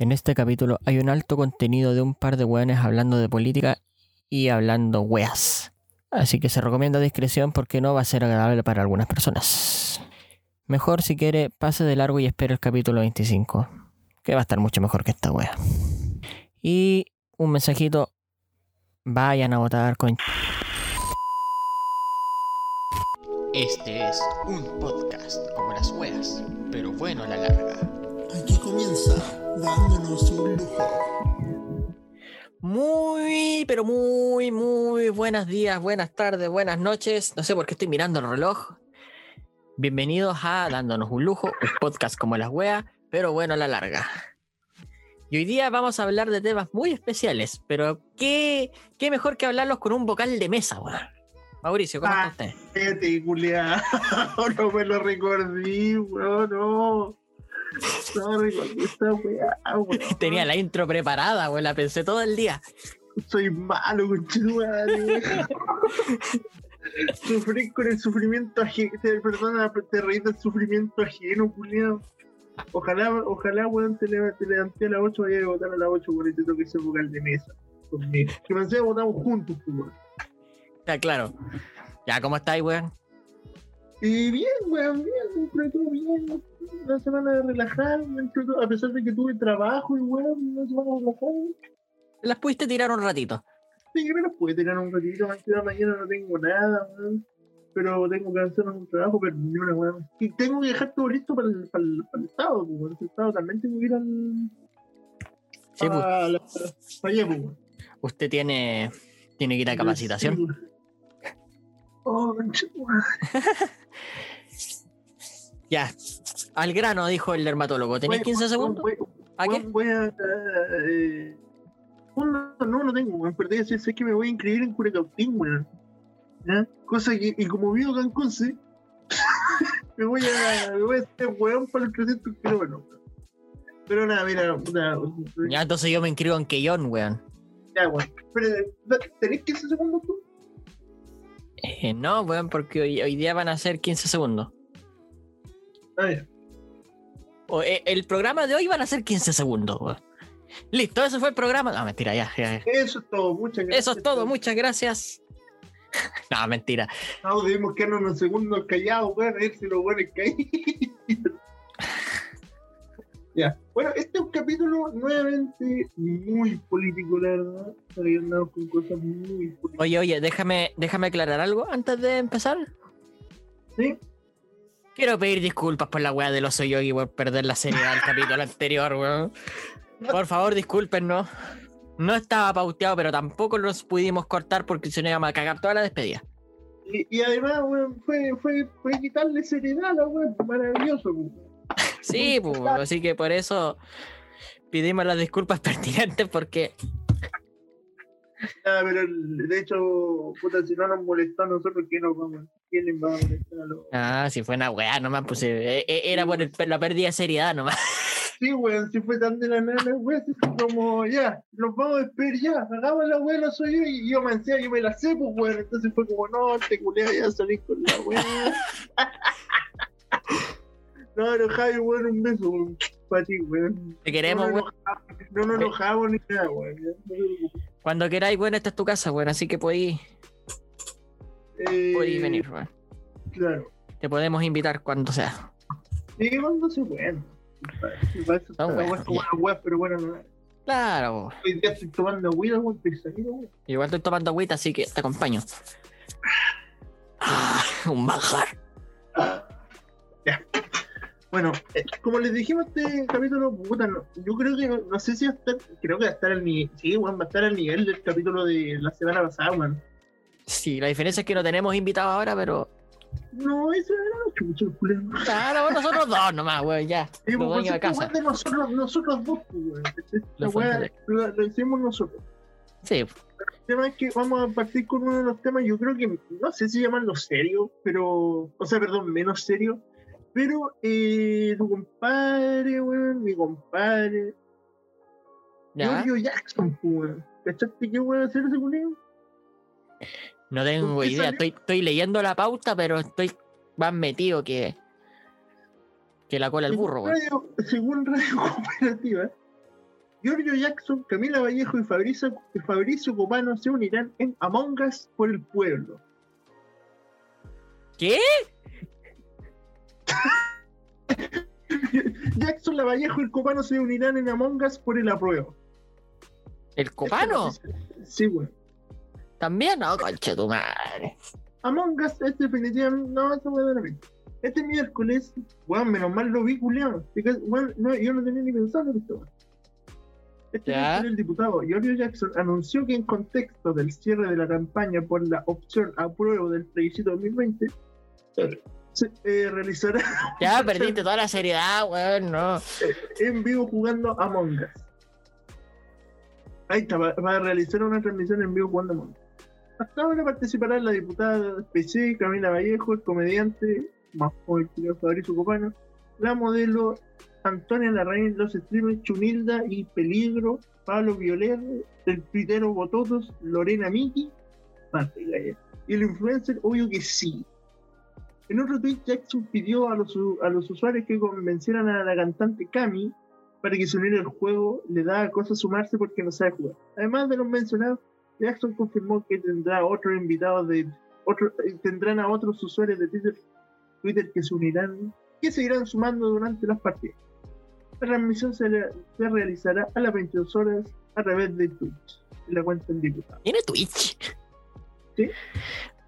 En este capítulo hay un alto contenido de un par de weones hablando de política y hablando weas. Así que se recomienda discreción porque no va a ser agradable para algunas personas. Mejor si quiere, pase de largo y espere el capítulo 25, que va a estar mucho mejor que esta wea. Y un mensajito, vayan a votar con... Este es un podcast como las weas, pero bueno a la larga. Aquí comienza dándonos un lujo. Muy, pero muy, muy buenos días, buenas tardes, buenas noches. No sé por qué estoy mirando el reloj. Bienvenidos a Dándonos un lujo, un podcast como las weas, pero bueno a la larga. Y hoy día vamos a hablar de temas muy especiales, pero qué, qué mejor que hablarlos con un vocal de mesa, weón. Mauricio, ¿cómo Ah. está usted? No me lo recordé, weón, no. No recordé esta weá, weón. Tenía la intro preparada, weón, la pensé todo el día. Soy malo, weón. Sufrí con el sufrimiento ajeno. Perdona, te reí del sufrimiento ajeno, culiao. Ojalá, ojalá, weón, te, leva- te levanté a las 8, vaya a votar a las 8, weón, y te toque ese vocal de mesa. Conmigo. Que pensé que votamos juntos, pues, weón. Está claro. Ya, ¿cómo estáis, weón? Y bien, weón, bien, de todo bien. Una semana todo, a pesar de que tuve trabajo y weón, una semana de relajar. Las pudiste tirar un ratito. Sí, que me las pude tener un ratito, mañana no tengo nada. Pero tengo que hacer un trabajo, pero ni una. Y tengo que dejar todo listo para el, para el, para el pues, estado también tengo que ir al. Sí, pues, para, la- para allá, pues, usted tiene, tiene que ir a capacitación. Sí. Oh. Ya, al grano, dijo el dermatólogo. ¿Tenéis Voy- 15 segundos? ¿A qué? Voy a. eh, no, no, no tengo, weón. Pero sé, sé que me voy a inscribir en Curecautín, weón. ¿Ya? Cosa que, y como vivo acá en Conce, me voy a. Me voy a hacer weón para el 300 kilómetros. Pero nada, mira. Ya, entonces yo me inscribo en Keyon, weón. Ya, weón. Pero, ¿tenés 15 segundos tú? Eh, no, weón, porque hoy, hoy día van a ser 15 segundos. Ah, ya. O, eh, el programa de hoy van a ser 15 segundos. Listo, eso fue el programa. No, mentira, ya. ya, ya. Eso es todo, muchas gracias. Eso es todo, muchas gracias. no, mentira. No, debimos quedarnos unos segundos callados, weón, a ver si los buenos caen. ya. Bueno, este es un capítulo nuevamente muy político, la verdad. Andamos con cosas muy políticas. Oye, oye, déjame, déjame aclarar algo antes de empezar. ¿Sí? Quiero pedir disculpas por la weá del oso yogi por perder la seriedad del capítulo anterior, weón. Por favor, discúlpenos. No estaba pauteado, pero tampoco los pudimos cortar porque si no íbamos a cagar toda la despedida. Y, y además, weón, fue, fue, fue quitarle seriedad a la weón. Maravilloso, weón. Sí, pues, así que por eso pedimos las disculpas pertinentes porque Ah, pero de hecho, puta, si no nos molestó a nosotros, ¿qué nos vamos? Ah, si fue una weá nomás, pues eh, eh, era por el- la pérdida de seriedad nomás. Sí, weón, si fue tan de la nada, weón, como, ya, nos vamos a despedir ya, hagamos la weón, no soy yo, y yo me ansía, yo me la sé, pues, weón, entonces fue como, no, te culea, ya salí con la weón. no, pero Javi, weón, un beso, weón, para ti, weón. Te queremos, no, weón. nos enojamos, no nos enojamos ni nada, weón, no. Cuando queráis, bueno, esta es tu casa, weón, así que podéis, Eh, podéis venir, weón. Claro. Te podemos invitar cuando sea. Sí, cuando se está Ah, la bueno, weón, como la weón, pero bueno, no. Claro, Hoy día estoy tomando agüita, weón, igual estoy tomando agüita, así que te acompaño. Ah, un manjar. Ya. Bueno, eh, como les dijimos, este capítulo, puta, no, yo creo que, no, no sé si va a estar, creo que va a estar al nivel, sí, weón, va a estar al nivel del capítulo de la semana pasada, weón. Sí, la diferencia es que no tenemos invitados ahora, pero. No, eso era chucho, el culero. Claro, nosotros dos nomás, weón, ya. Sí, Los dueños de esta casa. weá de nosotros, nosotros dos, pues, weón. Los weá lo, lo hicimos nosotros. Sí, El tema es que vamos a partir con uno de los temas, yo creo que, no sé si llamarlo serio, pero, o sea, perdón, menos serio, pero eh, tu compadre, weón, mi compadre, ya. Giorgio Jackson, pues, weón. ¿Cachaste qué weón hacer ese culero? No tengo ¿Por qué idea. Estoy, estoy leyendo la pauta, pero estoy más metido que. que la cola del burro. Radio- según Radio Cooperativa, Giorgio Jackson, Camila Vallejo y Fabricio, y Fabricio Copano se unirán en Among Us por el pueblo. ¿Qué? Jackson, La Vallejo y el Copano se unirán en Among Us por el apruebo. ¿El copano? Sí, güey. ¿También? No, concha tu madre. Among Us es definitivamente. No, eso voy a dar a mí. Este miércoles, weón, menos mal lo vi, culiado. No, yo no tenía ni pensado en esto. Este Ya. miércoles el diputado Giorgio Jackson anunció que en contexto del cierre de la campaña por la opción apruebo del plebiscito 2020, se eh, realizará Ya perdiste toda la seriedad, weón, no. en vivo jugando Among Us. Ahí está, va, va a realizar una transmisión en vivo jugando Among Us. Hasta ahora participará la diputada PC, Camila Vallejo, el comediante más joven que yo, Fabricio Copano, la modelo Antonia Larraín, los streamers Chunilda y Peligro, Pablo Violer, el tuitero Bototos, Lorena Miki, y el influencer, obvio que sí. En otro tweet, Jackson pidió a los, a los usuarios que convencieran a la cantante Cami para que se uniera al juego, le da cosa sumarse porque no sabe jugar. Además de los mencionados, Jackson confirmó que tendrá otros invitados de otro, eh, tendrán a otros usuarios de Twitter, Twitter que se unirán, que se irán sumando durante las partidas. La transmisión se, se realizará a las 22 horas a través de Twitch, en la cuenta del diputado. ¿Tiene Twitch? Sí.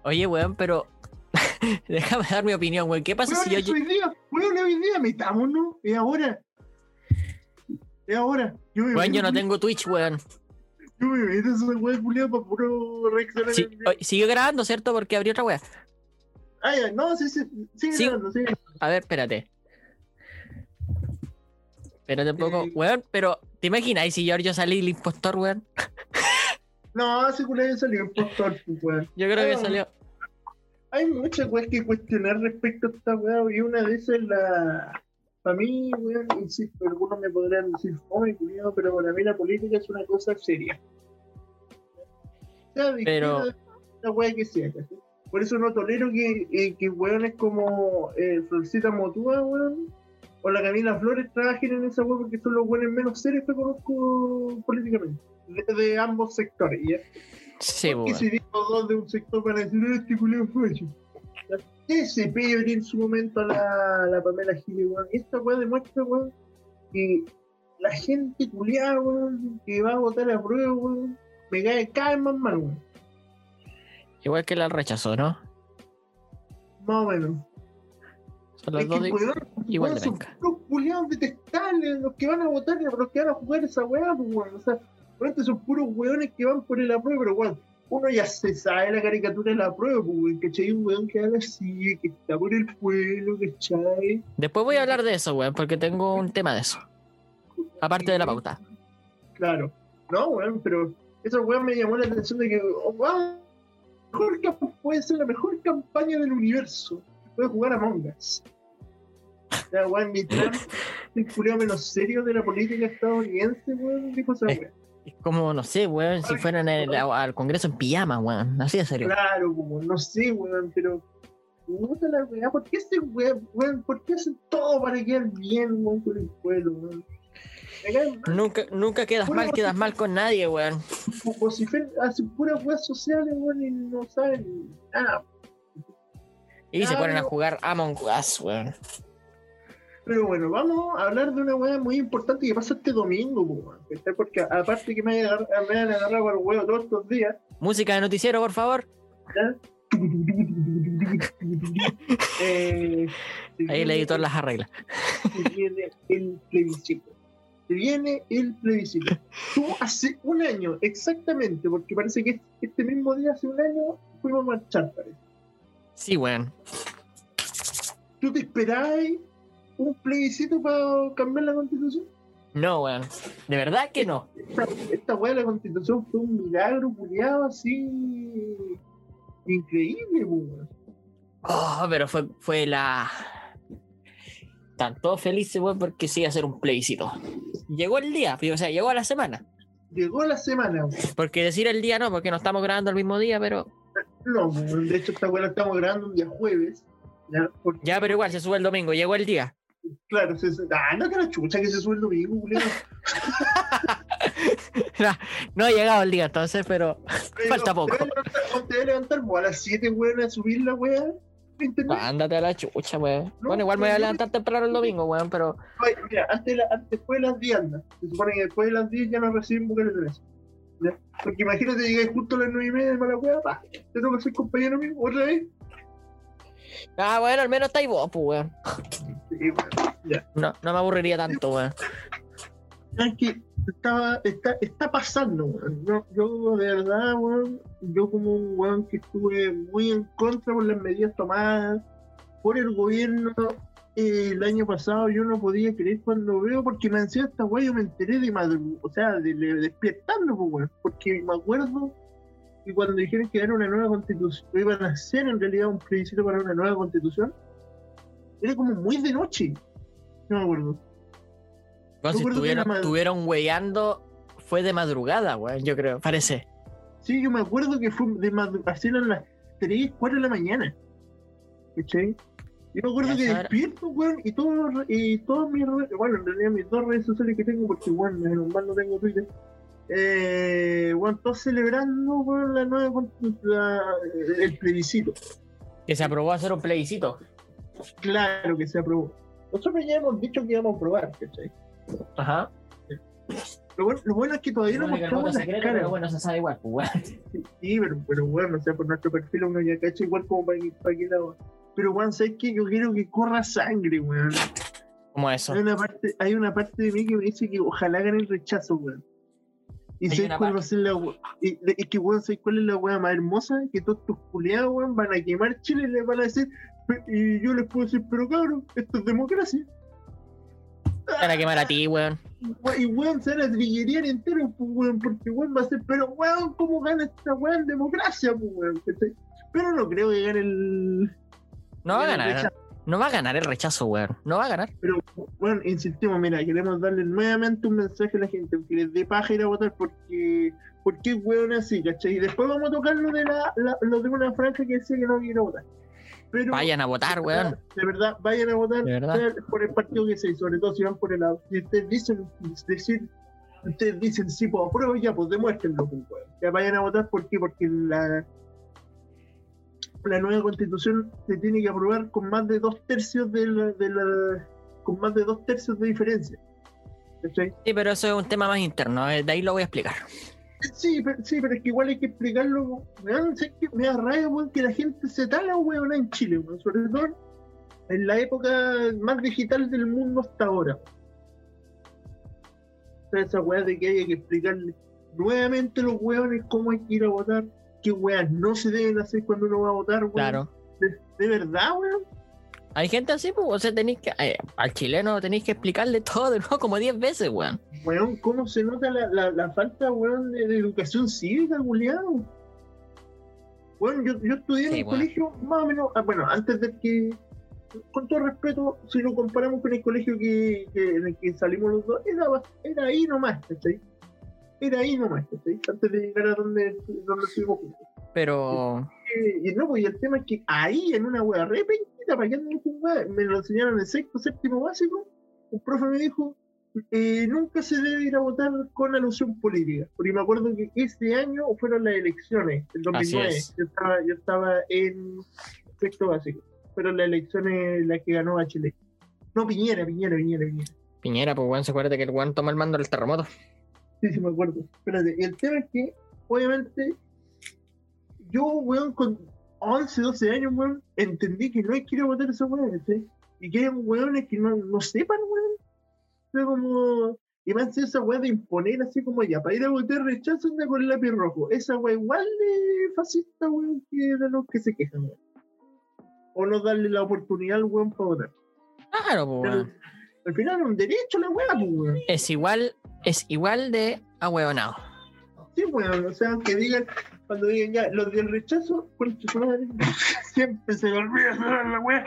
Oye, weón, pero. Déjame dar mi opinión, weón. ¿Qué pasa Weón, si yo. hoy día, weón, hoy día, metámonos, es ahora. Es ahora. Yo Weón, yo no tengo Twitch, weón. Yo me meto esa weón culiado para puro reaccionar. Sí, en vivo. oye, siguió grabando, ¿cierto? Porque abrí otra weá. Ah, ya, no, sí, sí, sigue Sí. grabando, sigue. A ver, espérate. Espérate un poco, Eh. weón, pero ¿te imaginas si Giorgio salí el impostor, weón? No, ese culiado salió impostor, pues, weón. Yo creo que Ah. salió. Hay muchas weas que cuestionar respecto a esta weá, y una de esas es la. Para mí, weón, insisto, algunos me podrán decir, fome, culiado, pero para mí la política es una cosa seria. De Pero- la weá que sea. Por eso no tolero que, eh, que weones como eh, Florcita Motúa, weón, o la Camila Flores trabajen en esa weá porque son los weones menos serios que conozco políticamente, de, de ambos sectores, ¿ya? Sí, Porque si digo dos de un sector para decir, "Ah, este culiao fue hecho. Ese pebre en su momento a la, la Pamela Giles, weón. Esta weá demuestra, weón, que la gente culiada, weón, que va a votar a prueba, weón, me cae cada vez más mal, weón. Igual que la rechazó, ¿no? Más o menos. Son las Es dos que, de- weón, igual weón, de son puros culiados detestables, los que van a votar y los que van a jugar esa weá, pues, weón. O sea, realmente son puros weones que van por el apruebo, pero weón, uno ya se sabe la caricatura de la prueba, pues, weón, ¿cachai? Un weón que habla así, que está por el pueblo, ¿cachai? Después voy a hablar de eso, weón, porque tengo un tema de eso. Aparte de la pauta. Claro. No, weón, pero esa weón me llamó la atención de que, oh, wow, mejor puede ser la mejor campaña del universo. Puede jugar a Mongas. Ya, weón, ni Trump, el menos serio de la política estadounidense, weón, dijo esa Eh, weón. Es como, no sé, weón, si fueran el- al Congreso en pijama, weón. Así de serio. Claro, weón, no sé, weón, pero. Puta la weá, ¿por qué ese weón, weón, por qué hacen todo para quedar bien, weón, con el pueblo, weón? Nunca, nunca quedas Pura mal, quedas mal con nadie, weón. como si hacen puras weas sociales, weón, y no saben nada. Y se ponen a jugar Among Us, weón. Pero bueno, vamos a hablar de una wea muy importante que pasa este domingo. Porque aparte que me me vayan a agarrar por el huevo todos estos días, Música de noticiero, por favor. ¿ya? Eh, Ahí el editor las arregla. Se viene el plebiscito. Se viene el plebiscito. Tú hace un año, exactamente, porque parece que este mismo día, hace un año, fuimos a marchar, parece. Sí, weón. ¿Tú te esperabas un plebiscito para cambiar la constitución? No, weón. De verdad que no. Esta, esta weá de la constitución fue un milagro culiado así increíble, weón. Oh, pero fue, fue la. Están todos felices, weón, porque sí iba a ser un plebiscito. Llegó el día, o sea, llegó a la semana. Llegó la semana, weón. Porque decir el día no, porque no estamos grabando el mismo día, pero. No, weón, de hecho esta weá la estamos grabando un día jueves. Ya, porque, Ya, pero igual, se sube el domingo, llegó el día. Claro, se, se- ah, que la chucha que se sube el domingo, culiado. no ha llegado el día entonces, pero Falta poco. ¿Te vas a levantar, a las 7, weón, a subir la weá? internet? ándate a la chucha, weón. No, bueno, igual me voy a levantar temprano el domingo, weón, pero Mira, antes, la- antes- después de las 10 anda. Se supone que después de las 10 ya no reciben mujeres de eso. ¿Ya? Porque imagínate, llegáis justo a las 9 y media de mala weá, pa, te toca ser compañero mío, otra vez. ah, bueno, al menos estáis vos, pues, weón. Y, bueno, No, no me aburriría tanto, weón. es que estaba, está, está pasando, weón. Yo, yo de verdad, weón, yo como un weón que estuve muy en contra por las medidas tomadas por el gobierno eh, el año pasado, yo no podía creer cuando veo, porque me ansía esta weá, yo me enteré de madrugada, o sea, de, de- despertando, pues, weón, porque me acuerdo que cuando dijeron que era una nueva constitución, iban a hacer en realidad un plebiscito para una nueva constitución, era como muy de noche, no me acuerdo. Weón, si estuvieron, estuvieron weyando, fue de madrugada, weón, yo creo, parece. Sí, yo me acuerdo que fue de madrugada, eran las 3, 4 de la mañana. ¿Cachai? Yo me acuerdo que despierto, weón, y todos y todas mis redes, bueno, en realidad mis dos redes sociales que tengo, porque, bueno, menos mal no tengo Twitter, eh, bueno, todos celebrando, weón, la nueva, la- el plebiscito. Que se aprobó hacer un plebiscito. Claro que se aprobó. Nosotros ya hemos dicho que íbamos a probar, ¿cachai? Ajá. Lo bueno, lo bueno es que todavía no mostramos las caras. pero bueno, se sabe igual, pues. Sí, pero, pero bueno, o sea, por nuestro perfil uno ya cacha igual como para, que- para que lado. Pero weón, ¿sabes qué? Yo quiero que corra sangre, weón. Como eso. Hay una parte, hay una parte de mí que me dice que ojalá hagan el rechazo, weón. Y Hay ¿sabes una cuál va a ser la y- Es que weón, ¿sabes cuál es la weá más hermosa? Que todos estos culiados, weón, van a quemar Chile y les van a decir, "Pe- y yo les puedo decir, pero cabrón, esto es democracia. Para quemar a ti, weón. Y weón, se van a trillerear entero, pues, weón, porque weón va a ser, pero weón, ¿cómo gana esta weón democracia, pues, weón? Pero no creo que gane el. No va a ganar. rechazo. No va a ganar el rechazo, weón. No va a ganar. Pero, bueno, insistimos, mira, queremos darle nuevamente un mensaje a la gente, que les dé paja ir a votar porque, porque es weón así, ¿cachai? Y después vamos a tocar lo de, la, la- lo de una franja que dice que no quiere votar. Pero, Vayan a votar, de weón. De verdad, vayan a votar verdad. por el partido que sea, y sobre todo si van por el lado. Si ustedes dicen, decir, ustedes dicen sí, pues apruebo, ya, pues demuéstrenlo, pues, weón. Ya vayan a votar, ¿por qué? Porque la, la nueva constitución se tiene que aprobar con más de dos tercios de la, de la- con más de dos tercios de diferencia. ¿Cachai? Sí, pero eso es un tema más interno. eh, De ahí lo voy a explicar. Sí, pero, sí, pero es que igual hay que explicarlo. Que me da rabia, weón, que la gente se tala, weón, en Chile, weón. Sobre todo en la época más digital del mundo hasta ahora. O sea, esa weá de que haya que explicarle nuevamente a los weones cómo hay que ir a votar, qué weas no se deben hacer cuando uno va a votar, weón. Claro. De, de verdad, weón. Hay gente así, pues, o sea, tenéis que. eh, al chileno tenéis que explicarle todo de nuevo como 10 veces, weón. Weón, ¿cómo se nota la, la, la falta, weón, de, de educación cívica, culiado? Bueno, yo, yo estudié en Sí, un weón. colegio más o menos, ah, bueno, antes de que, con todo respeto, si lo comparamos con el colegio que, que- en el que salimos los dos, era, era ahí nomás, ¿cachai? Era ahí nomás, ¿cachai? Antes de llegar a donde, donde estuvimos juntos. Pero. Y no, pues y el tema es que ahí, en una wea re pequeñita, para que anden con me lo enseñaron en sexto, séptimo básico, un profe me dijo, eh, nunca se debe ir a votar con alusión política, porque me acuerdo que ese año fueron las elecciones, el 2009, es. yo estaba, yo estaba en sexto básico, fueron las elecciones las que ganó Bachelet. No, Piñera, Piñera, Piñera, Piñera. Piñera, pues, weón, se acuerda que el weón toma el mando del terremoto. Sí, sí, me acuerdo. Espérate, el tema es que, obviamente, yo, weón, con 11, 12 años, weón, entendí que no hay que ir a votar esos weones, ¿sí? Y que hay weones que no, no sepan, weón. O sea, como. Y más esa weá de imponer así como ya, para ir a votar rechazo anda con el lápiz rojo. Esa weá igual de fascista, weón, que de los que se quejan, weón. O no darle la oportunidad al weón para votar. Claro, weón. al final es un derecho la weá, weón. Es igual, es igual de ahueonado. Sí, bueno, o sea, que digan, cuando digan ya, los del rechazo, con su madre, siempre se me olvida cerrar la wea.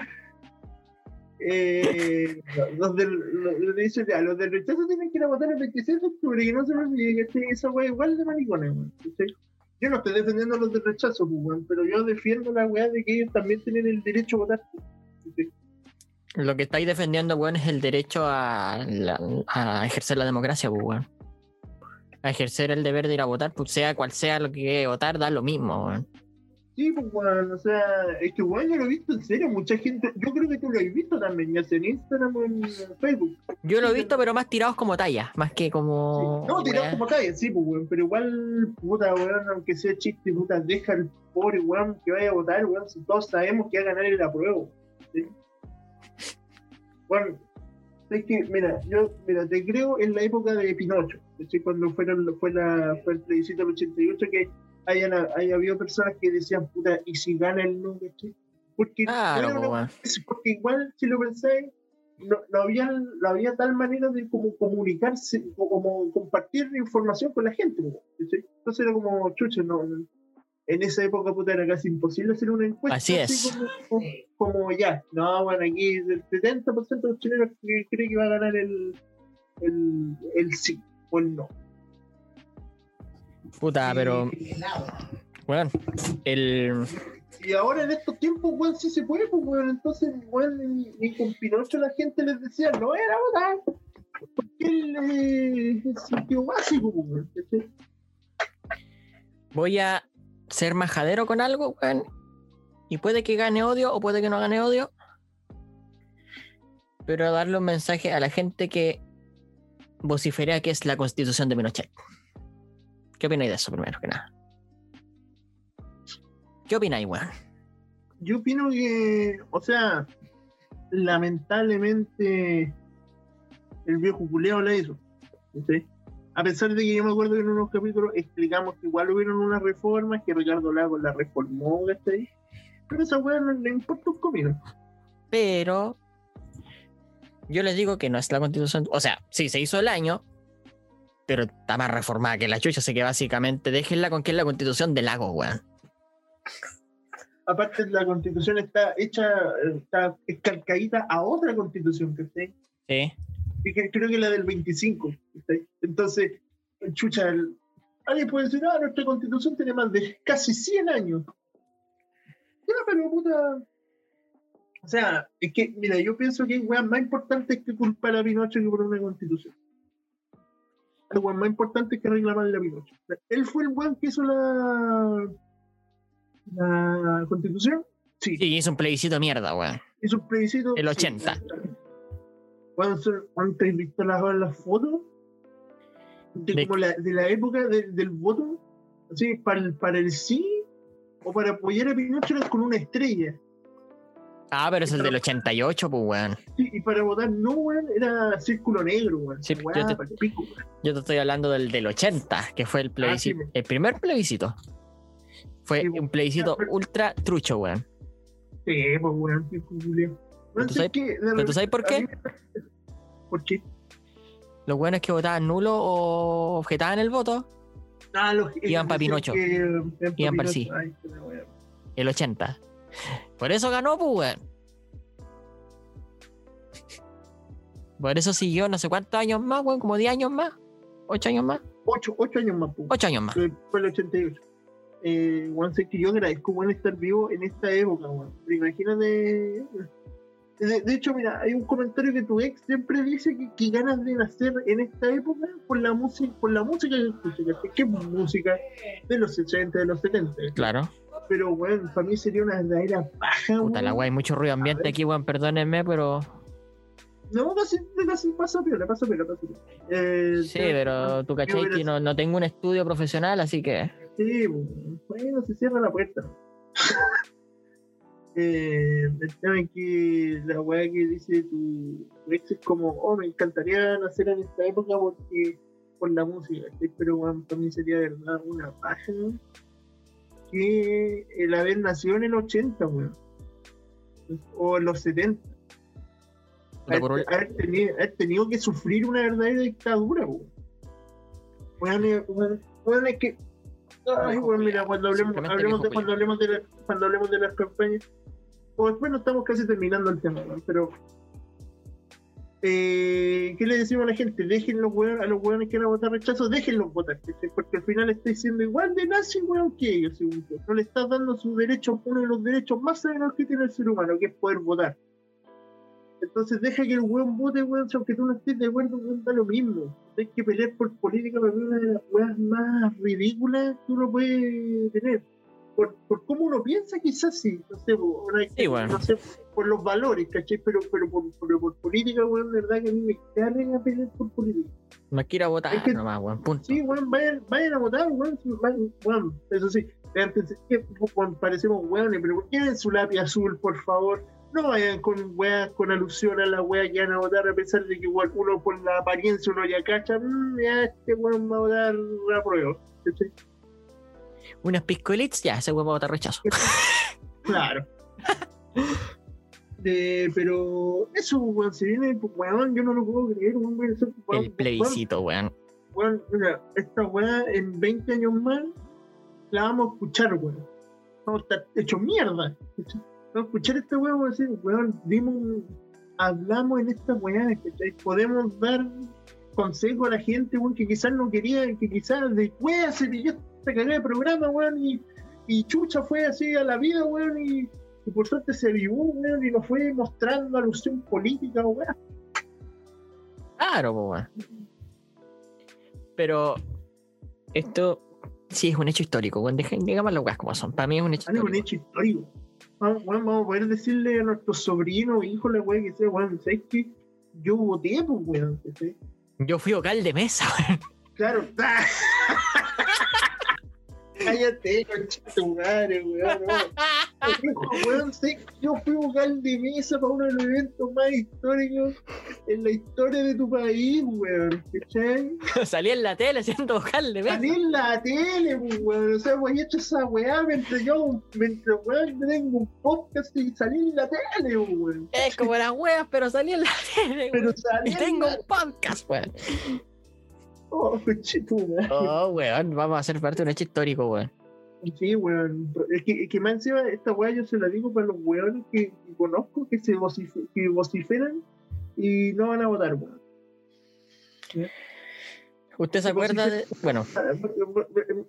Eh, los del, los, los ya, los del rechazo tienen que ir a votar el 26 de octubre, que no se me olvide que esa wea igual de maricones, weón, ¿cachai? Yo no estoy defendiendo a los del rechazo, pues, weón, pero yo defiendo la wea de que ellos también tienen el derecho a votar. Lo que estáis defendiendo, weón, es el derecho a, la- a ejercer la democracia, pues, weón. A ejercer el deber de ir a votar, pues sea cual sea lo que votar, da lo mismo, weón. Sí, pues, weón, o sea, es que, weón, yo lo he visto en serio, mucha gente, yo creo que tú lo has visto también, ya sea en Instagram o en Facebook. Yo lo he visto, pero más tirados como talla, más que Sí. como. No, tirado weá. como calle, sí, pues, weón, pero igual, puta, weón, aunque sea chiste, puta, deja al pobre, weón, que vaya a votar, weón, si todos sabemos que va a ganar el apruebo. ¿sí? Bueno, es que, mira, yo, mira, te creo en la época de Pinocho, ¿sí? cuando fueron, fue, la, fue el plebiscito del 88, que hayan, haya habido personas que decían, puta, ¿y si gana el no, ¿cachai? Porque, Claro, era pues, una- weón. porque igual, si lo pensáis, no, no había, no había tal manera de como comunicarse como compartir información con la gente. ¿no? ¿Cachai? Entonces era como, chucha, no, no. En esa época puta, era casi imposible hacer una encuesta. Así es. Como, como ya, no, bueno, aquí el 70% de los chilenos cree que va a ganar el, el, el sí o el no. Puta, pero. Weón, el. Y ahora en estos tiempos, weón, sí se puede, pues, weón. Entonces, weón, ni, ni con Pinocho la gente les decía, no era votar. Porque él eh, es sentido básico, pues, weón. Voy a ser majadero con algo, weón. Y puede que gane odio o puede que no gane odio. Pero darle un mensaje a la gente que vociferea que es la constitución de Pinochet. ¿Qué opináis de eso, primero que nada? ¿Qué opináis, weón? Yo opino que, o sea, lamentablemente el viejo culeado la hizo. ¿cachai? A pesar de que yo me acuerdo que en unos capítulos explicamos que igual hubieron unas reformas, que Ricardo Lagos la reformó, ¿cachai? Pero a esa weá no le importa un comino. Pero yo les digo que no es la constitución. O sea, sí, se hizo el año, pero está más reformada que la chucha. Así que básicamente déjenla con que es la constitución del lago, weón. aparte la constitución está hecha, está escalcadita a otra constitución, ¿cachai? Sí. Que creo que la del 25, ¿cachai? Entonces, chucha, el- alguien puede decir, ah, nuestra constitución tiene más de casi 100 años. Ya, pero puta... O sea, es que, mira, yo pienso que hay weas más importantes que culpar a Pinocho que por una constitución. Hay weas más importantes que reclamarle a Pinocho. Él fue el weón que hizo la... la constitución. Sí, Sí, hizo un plebiscito de mierda, weón. hizo un plebiscito. El sí. 80. ¿Cuándo te has visto las, las fotos? De, De- como la, de la época de- del voto, así, para el, para el sí o para apoyar a Pinocho con una estrella. Ah, pero es el del 88, pues, weón. Sí, y para votar no, weón, era círculo negro, weón. Sí, yo te- pico, weón. Yo te estoy hablando del del 80, que fue el plebiscito. Ah, sí. El primer plebiscito. Fue Sí, un plebiscito pero- ultra trucho, weón. Sí, pues, weón, Weón, tú sabes- que ¿Pero tú sabes por qué? ¿Por qué? Los weones que votaban nulo o objetaban el voto, Ah, los, Iban pa' decían Pinocho. que, iban pa' Iban pa'l Pinocho. sí. Ay, el 80. Por eso ganó, pues, weón. Por eso siguió no sé cuántos años más, weón, como 10 años más. 8 años más. Ocho, ocho años más, pues. 8 años más. Fue el 88. Eh, Juan, sé que yo agradezco bueno, estar vivo en esta época, Juan. Imagínate. De, de hecho, mira, hay un comentario que tu ex siempre dice que, que ganas de nacer en esta época por la música, por la música que escucha. ¿Qué música? De los 60, de los 70. Claro. Pero, bueno, para mí sería una verdadera paja, Puta la hay mucho ruido ambiente aquí, weón, perdónenme, pero. No, casi, casi pasa piola, pasa piola, pasa piola. Eh, Sí, te- pero tú yo cachai que no, no tengo un estudio profesional, así que. Sí, bueno, se cierra la puerta. Eh, el tema es que la weá que dice tu, ex es como, oh, me encantaría nacer en esta época porque por la música, ¿sí? pero bueno, para mí sería de verdad una ¿no? que el haber nacido en el 80, weón. O en los 70. Puta, por un- Haber, tenido, haber tenido que sufrir una verdadera dictadura, weón. Eh, es que. Ay, weón, mira, cuando hablemos, hablemos de, cuando, hablemos de la- cuando hablemos de las campañas. Pues bueno, estamos casi terminando el tema, weón, pero. Eh, ¿Qué le decimos a la gente? Dejen los weón, a los weones que van a votar rechazo, déjenlos votar, ¿cachai? porque al final estáis siendo igual de nazi, weón, que ellos, según yo. No le estás dando su derecho, uno de los derechos más sagrados que tiene el ser humano, que es poder votar. Entonces deja que el weón vote, weón, aunque tú no estés de acuerdo, weón, da lo mismo. Hay que pelear por política para mí una de las weas más ridículas que uno puede tener. Por, por cómo uno piensa, quizás sí, no sé, por, Sí, bueno. no sé, por los valores, ¿cachai? Pero, pero por, por, por política, weón, de verdad que a mí me carga pelear por política. No quiero votar Es que- nomás, weón. Punto. Sí, weón, vayan, vayan a votar, weón. sí. Eso sí, antes, que weón, parecemos weones, pero lleven su lápiz azul, por favor. No vayan con weas, con alusión a la wea que van a votar, a pesar de que igual uno por la apariencia uno ya cacha, "Mm, ya este weón va a votar a prueba. ¿cachai? Unas piscolits, ya, ese weón va a votar rechazo. Claro. De- pero eso, weón, se viene, weón, yo no lo puedo creer, weón, weón, eso, weón, El plebiscito, weón. weón, mira, esta weá en 20 años más la vamos a escuchar, weón. Vamos a estar hechos mierda. Vamos a escuchar esta weá, vamos a decir, weón, dimos, hablamos en esta weá. Podemos dar consejo a la gente, weón, que quizás no quería, que quizás de weá se pilló esta cagada de programa, weón, y, y chucha fue así a la vida, weón, y, y por suerte se avivó, weón, y nos fue mostrando alusión política, weón. Claro, weón. Pero esto sí es un hecho histórico, weón. Dejen, digamos las weas como son. Para mí es un hecho Algo un histórico. hecho histórico. Vamos, bueno, vamos a poder decirle a nuestros sobrinos, hijos, la weá que sea, weón, ¿sabes qué? Yo voté, pues, weón. Yo fui vocal de mesa, weón. Claro. Cállate, conchito, madre, weón. No. Hijo, weón, sé que yo fui vocal de mesa para uno de los eventos más históricos en la historia de tu país, weón. ¿Cachai? Salí en la tele siendo vocal de mesa. Salí en la tele, pues, weón. O sea, weón, he hecho esa weá mientras yo, mientras weón, tengo un podcast y salí en la tele, pues, weón. Es como las weas, pero salí en la tele, Pero salí Y en tengo la... un podcast, weón. Oh. Oh, weón. Vamos a ser parte de un hecho histórico, weón. Sí, weón. Es que, es que más encima, esta weá yo se la digo para los weones que, que conozco que se vocif- que vociferan y no van a votar, weón. ¿Usted se acuerda de.? Bueno,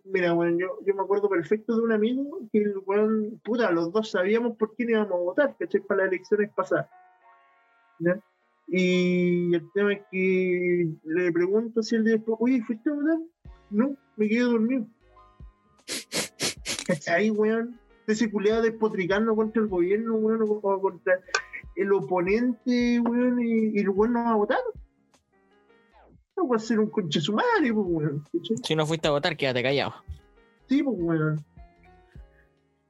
Mira, weón, yo, yo me acuerdo perfecto de un amigo que el weón, puta, los dos sabíamos por quién íbamos a votar, ¿cachai? Para las elecciones pasadas. ¿ya? Y el tema es que le pregunto si él después, oye, ¿fuiste a votar? No, me quedé dormido. ¿Cachai, weón? Ese culeado despotricando contra el gobierno, weón, o contra el oponente, weón, y, y el weón no va a votar. No va a ser un conche su madre, pues, weón. si no fuiste a votar, quédate callado. Sí, pues, weón.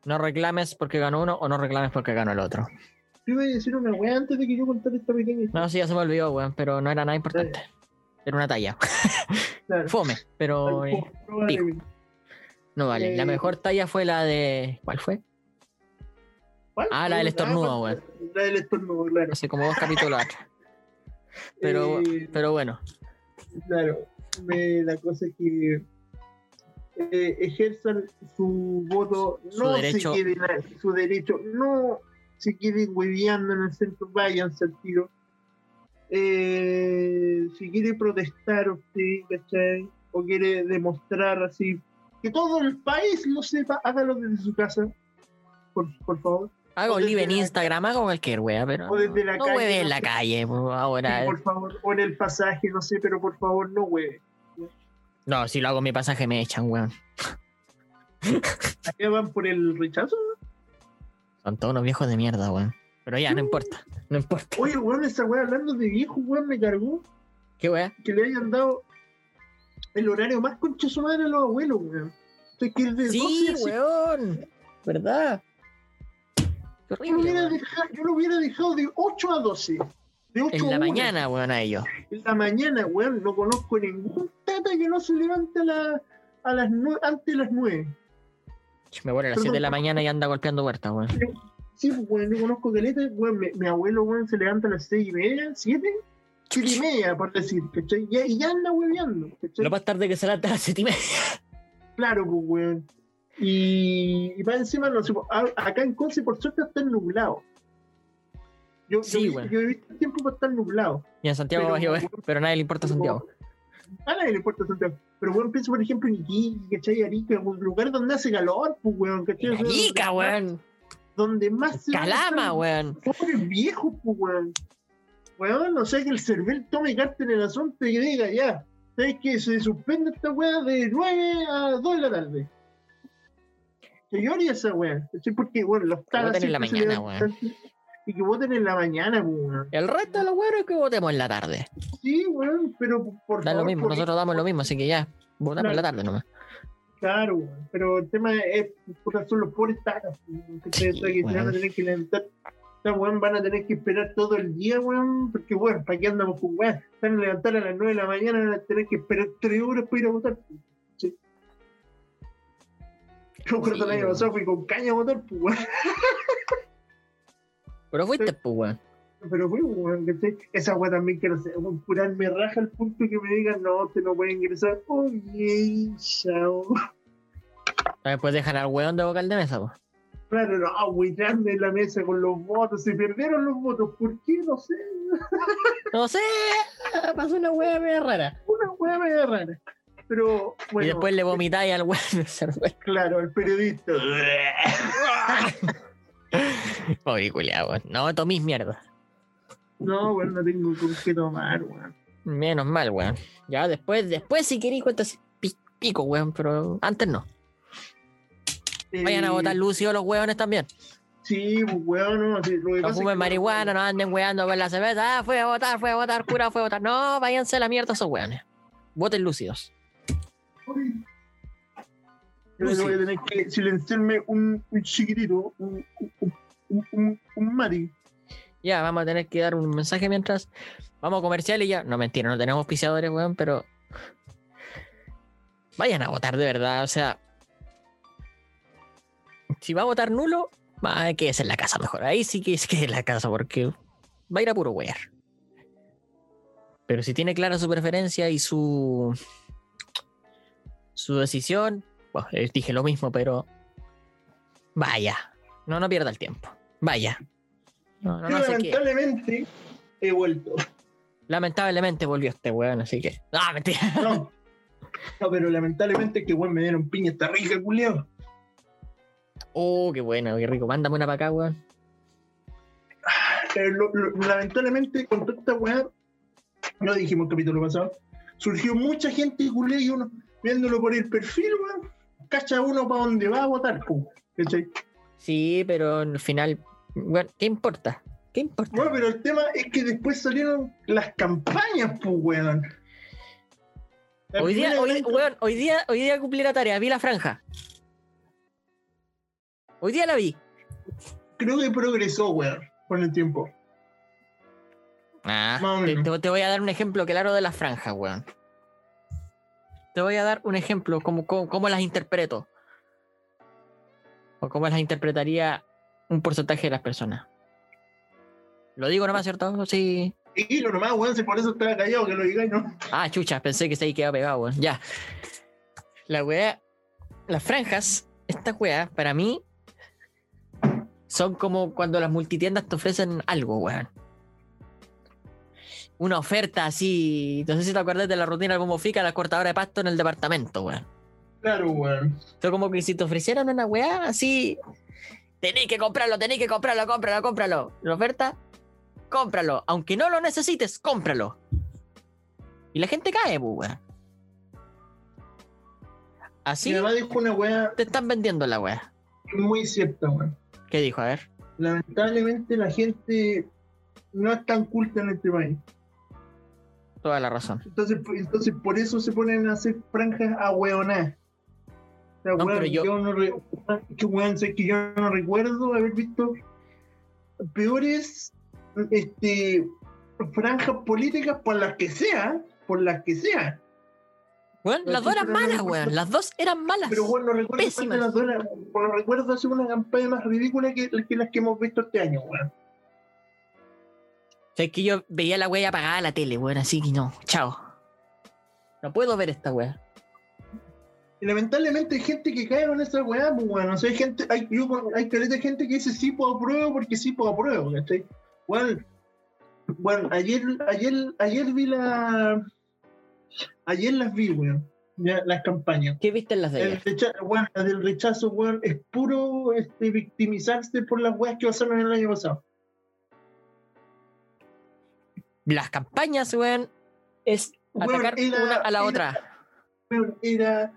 No reclames porque ganó uno o no reclames porque ganó el otro. Yo iba a decir una weá antes de que yo contara esta pequeña historia. No, sí, ya se me olvidó, weón, pero no era nada importante. Era una talla. Claro. Fome, pero eh, Probablemente. no vale. La Eh, mejor talla fue la de. ¿Cuál fue? ¿Cuál? Ah, la del estornudo, weón. La del estornudo, claro. Hace como dos capítulos atrás. Pero, Eh, pero bueno. Claro, me- la cosa es que eh, ejerzan su voto, Su no derecho. se queden, su derecho, no se queden hueveando en el centro, váyanse al tiro. Eh, si quiere protestar usted, ¿cachai? O quiere demostrar así, que todo el país lo sepa, hágalo desde su casa, por, por favor. Hago live en Instagram, hago cualquier wea, pero. o desde la no calle, hueve en la calle, ahora. Sí, por favor, o en el pasaje, no sé, pero por favor, no hueve. No, si lo hago en mi pasaje me echan, weón. Allá van por el rechazo. Son todos unos viejos de mierda, weón. Pero ya, no importa. No importa. Oye, weón, esa weá hablando de viejo, weón, me cargó ¿Qué wea? que le hayan dado el horario más concha su madre a los abuelos, weón. Sea, que el de Sí, 12 a weón. ¿Verdad? Qué Yo lo, horrible, hubiera weón. dejado, yo lo hubiera dejado de 8 a 12. De 8 En la 1. mañana, weón, a ellos. En la mañana, weón. No conozco ningún tata que no se levante a, la, a las antes de las 9. Me pone a las 7 de la mañana y anda golpeando puertas, weón. Sí, pues, weón, yo conozco caleta, weón. Mi, mi abuelo, weón, se levanta a las 6 y media, 7. 7 y media, por decir, Y ya anda hueveando. Lo más tarde que se levanta a las 7 y media. Claro, pues, weón. Y, y para encima, no sé, pues, acá en Conce, por suerte, está nublado. Yo, Sí, yo, yo he visto tiempo para estar nublado. Y en Santiago Pero- va a llover, pero a nadie le importa Santiago. A nadie le importa Santiago. Pero, weón, pienso, por ejemplo, en Iquique, ¿cachai? Arica, un lugar donde hace calor, pues, weón, ¿cachai? O sea, Arica, donde- weón. Donde más se Calama, weón. Pobres viejos, pues, weón. weón, no sé que el CERVEL tome carta en el asunto y diga ya, ¿sabes que se suspende esta weá de 9 a 2 de la tarde? Que yo haría esa weá, ¿cachai? Porque, bueno, los talas en la mañana, levantan Y que voten en la mañana, pues, weón. El resto de los weones que votemos en la tarde. Sí, weón, pero por Da lo mismo, nosotros damos lo mismo, así que ya, votamos en la tarde nomás. Claro, weón, pero el tema es, puta, son los pobres taras, weón, que Sí, que van a tener que levantar. Weón, van a tener que esperar todo el día, weón, porque, weón, ¿para qué andamos con weón? Van a levantar a las 9 de la mañana, van a tener que esperar 3 horas para ir a votar. Sí. Yo recuerdo Sí, el año pasado fui con caña a votar, pues, weón. Pero fuiste, pues, weón. Pero fui, weón, ¿cachai? Esa weón también quiero hacer, weón, curarme raja al punto que me digan, no, usted no puede ingresar. Oye, chao. Después dejan al weón de vocal de mesa, pues. Claro, no, agüitando en la mesa con los votos, se perdieron los votos, ¿por qué? No sé, No sé, pasó una wea media rara. una hueá media rara. Pero, bueno, y después le vomitáis al weón claro, el periodista. Pobre culiao, weón. No tomís mierda. No, bueno, no tengo con qué tomar, weón. Menos mal, weón. Ya después, después si queréis cuentas pi- pico, weón, pero antes no. Vayan a Eh, votar Lucio los weones también. Sí, pues, weón, no, sí, lo que No pasa es fumen que- marihuana, no anden weando con la cerveza. Ah, fue a votar, fue a votar, cura, fue a votar. No, váyanse a la mierda esos weones. Voten lúcidos. Yo voy a tener que silenciarme un, un chiquitito, un, un, un, un, un Mari. Ya, vamos a tener que dar un mensaje mientras. Vamos a comercial y ya. No, mentira, no tenemos auspiciadores, weón, pero. Vayan a votar de verdad, o sea. Si va a votar nulo, va a quedarse en la casa mejor. Ahí sí que es que en la casa, porque va a ir a puro wear. Pero si tiene clara su preferencia y su. su decisión. Bueno, eh, dije lo mismo, pero. Vaya. No, no pierda el tiempo. Vaya. No, no, Yo no sé qué. lamentablemente he vuelto. Lamentablemente volvió este weón, así que. Ah, mentira. No, no pero lamentablemente que weón me dieron piña esta rica, culiao. Oh, qué bueno, qué rico. Mándame una para acá, weón. Eh, lo- lo- lamentablemente con toda esta weá, lo dijimos el capítulo pasado, surgió mucha gente culiao y uno viéndolo por el perfil, weón, cacha uno para dónde va a votar, pu, ¿cachai? Sí, pero al final, weón, ¿qué importa? ¿Qué importa? Bueno, pero el tema es que después salieron las campañas, pues, weón. La hoy día, hoy, weón, hoy día, hoy día cumplí la tarea, vi la franja. Hoy día la vi. creo que progresó, weón, con el tiempo. Ah, te, te- voy a dar un ejemplo claro de las franjas, weón. Te voy a dar un ejemplo, como, como, cómo las interpreto. O cómo las interpretaría un porcentaje de las personas. Lo digo nomás, ¿cierto? Sí. Y lo nomás, weón, si por eso estaba callado, que lo digáis, ¿no? Ah, chucha, pensé que se ahí quedaba pegado, weón. Ya. La weá. Las franjas, estas weas, para mí, son como cuando las multitiendas te ofrecen algo, weón. Una oferta así. No sé si te acuerdas de la rutina como fica la cortadora de pasto en el departamento, weón. Claro, weón. Fue como que si te ofrecieran una weá así. Tenéis que comprarlo, tenéis que comprarlo, cómpralo, cómpralo. La oferta, cómpralo. Aunque no lo necesites, cómpralo. Y la gente cae, pues, weón. Así Mi mamá dijo una weá te están vendiendo la weá. muy cierta, weón. ¿Qué dijo? A ver. Lamentablemente la gente no es tan culta en este país. Toda la razón. Entonces, entonces por eso se ponen a hacer franjas a weonar. Sea, No, weón, pero yo- yo... no re- que weón, sé que yo no recuerdo haber visto peores este franjas políticas por las que sea, por las que sea. Pero las dos eran malas, weón. Las dos eran malas. Pero bueno, no recuerdo Pésimas. las dos recuerdo hacer una campaña más ridícula que, que las que hemos visto este año, weón. O sea, es que yo veía la weá apagada la tele, weón. Así que no. Chao. No puedo ver esta weá. Y lamentablemente hay gente que cae con esa weá, pues bueno, o sea, hay gente, hay, yo, hay caleta de gente que dice sí puedo apruebo porque sí puedo apruebo, ¿cachai? Bueno, bueno, ayer, ayer, ayer vi la ayer las vi, weón, ya, las campañas. ¿Qué viste en las de El ayer? recha- bueno, la del rechazo, weón, es puro este, victimizarse por las weas que pasaron el año pasado. las campañas, weón, es Weón, atacar era- una a la era- otra. Weón, Era.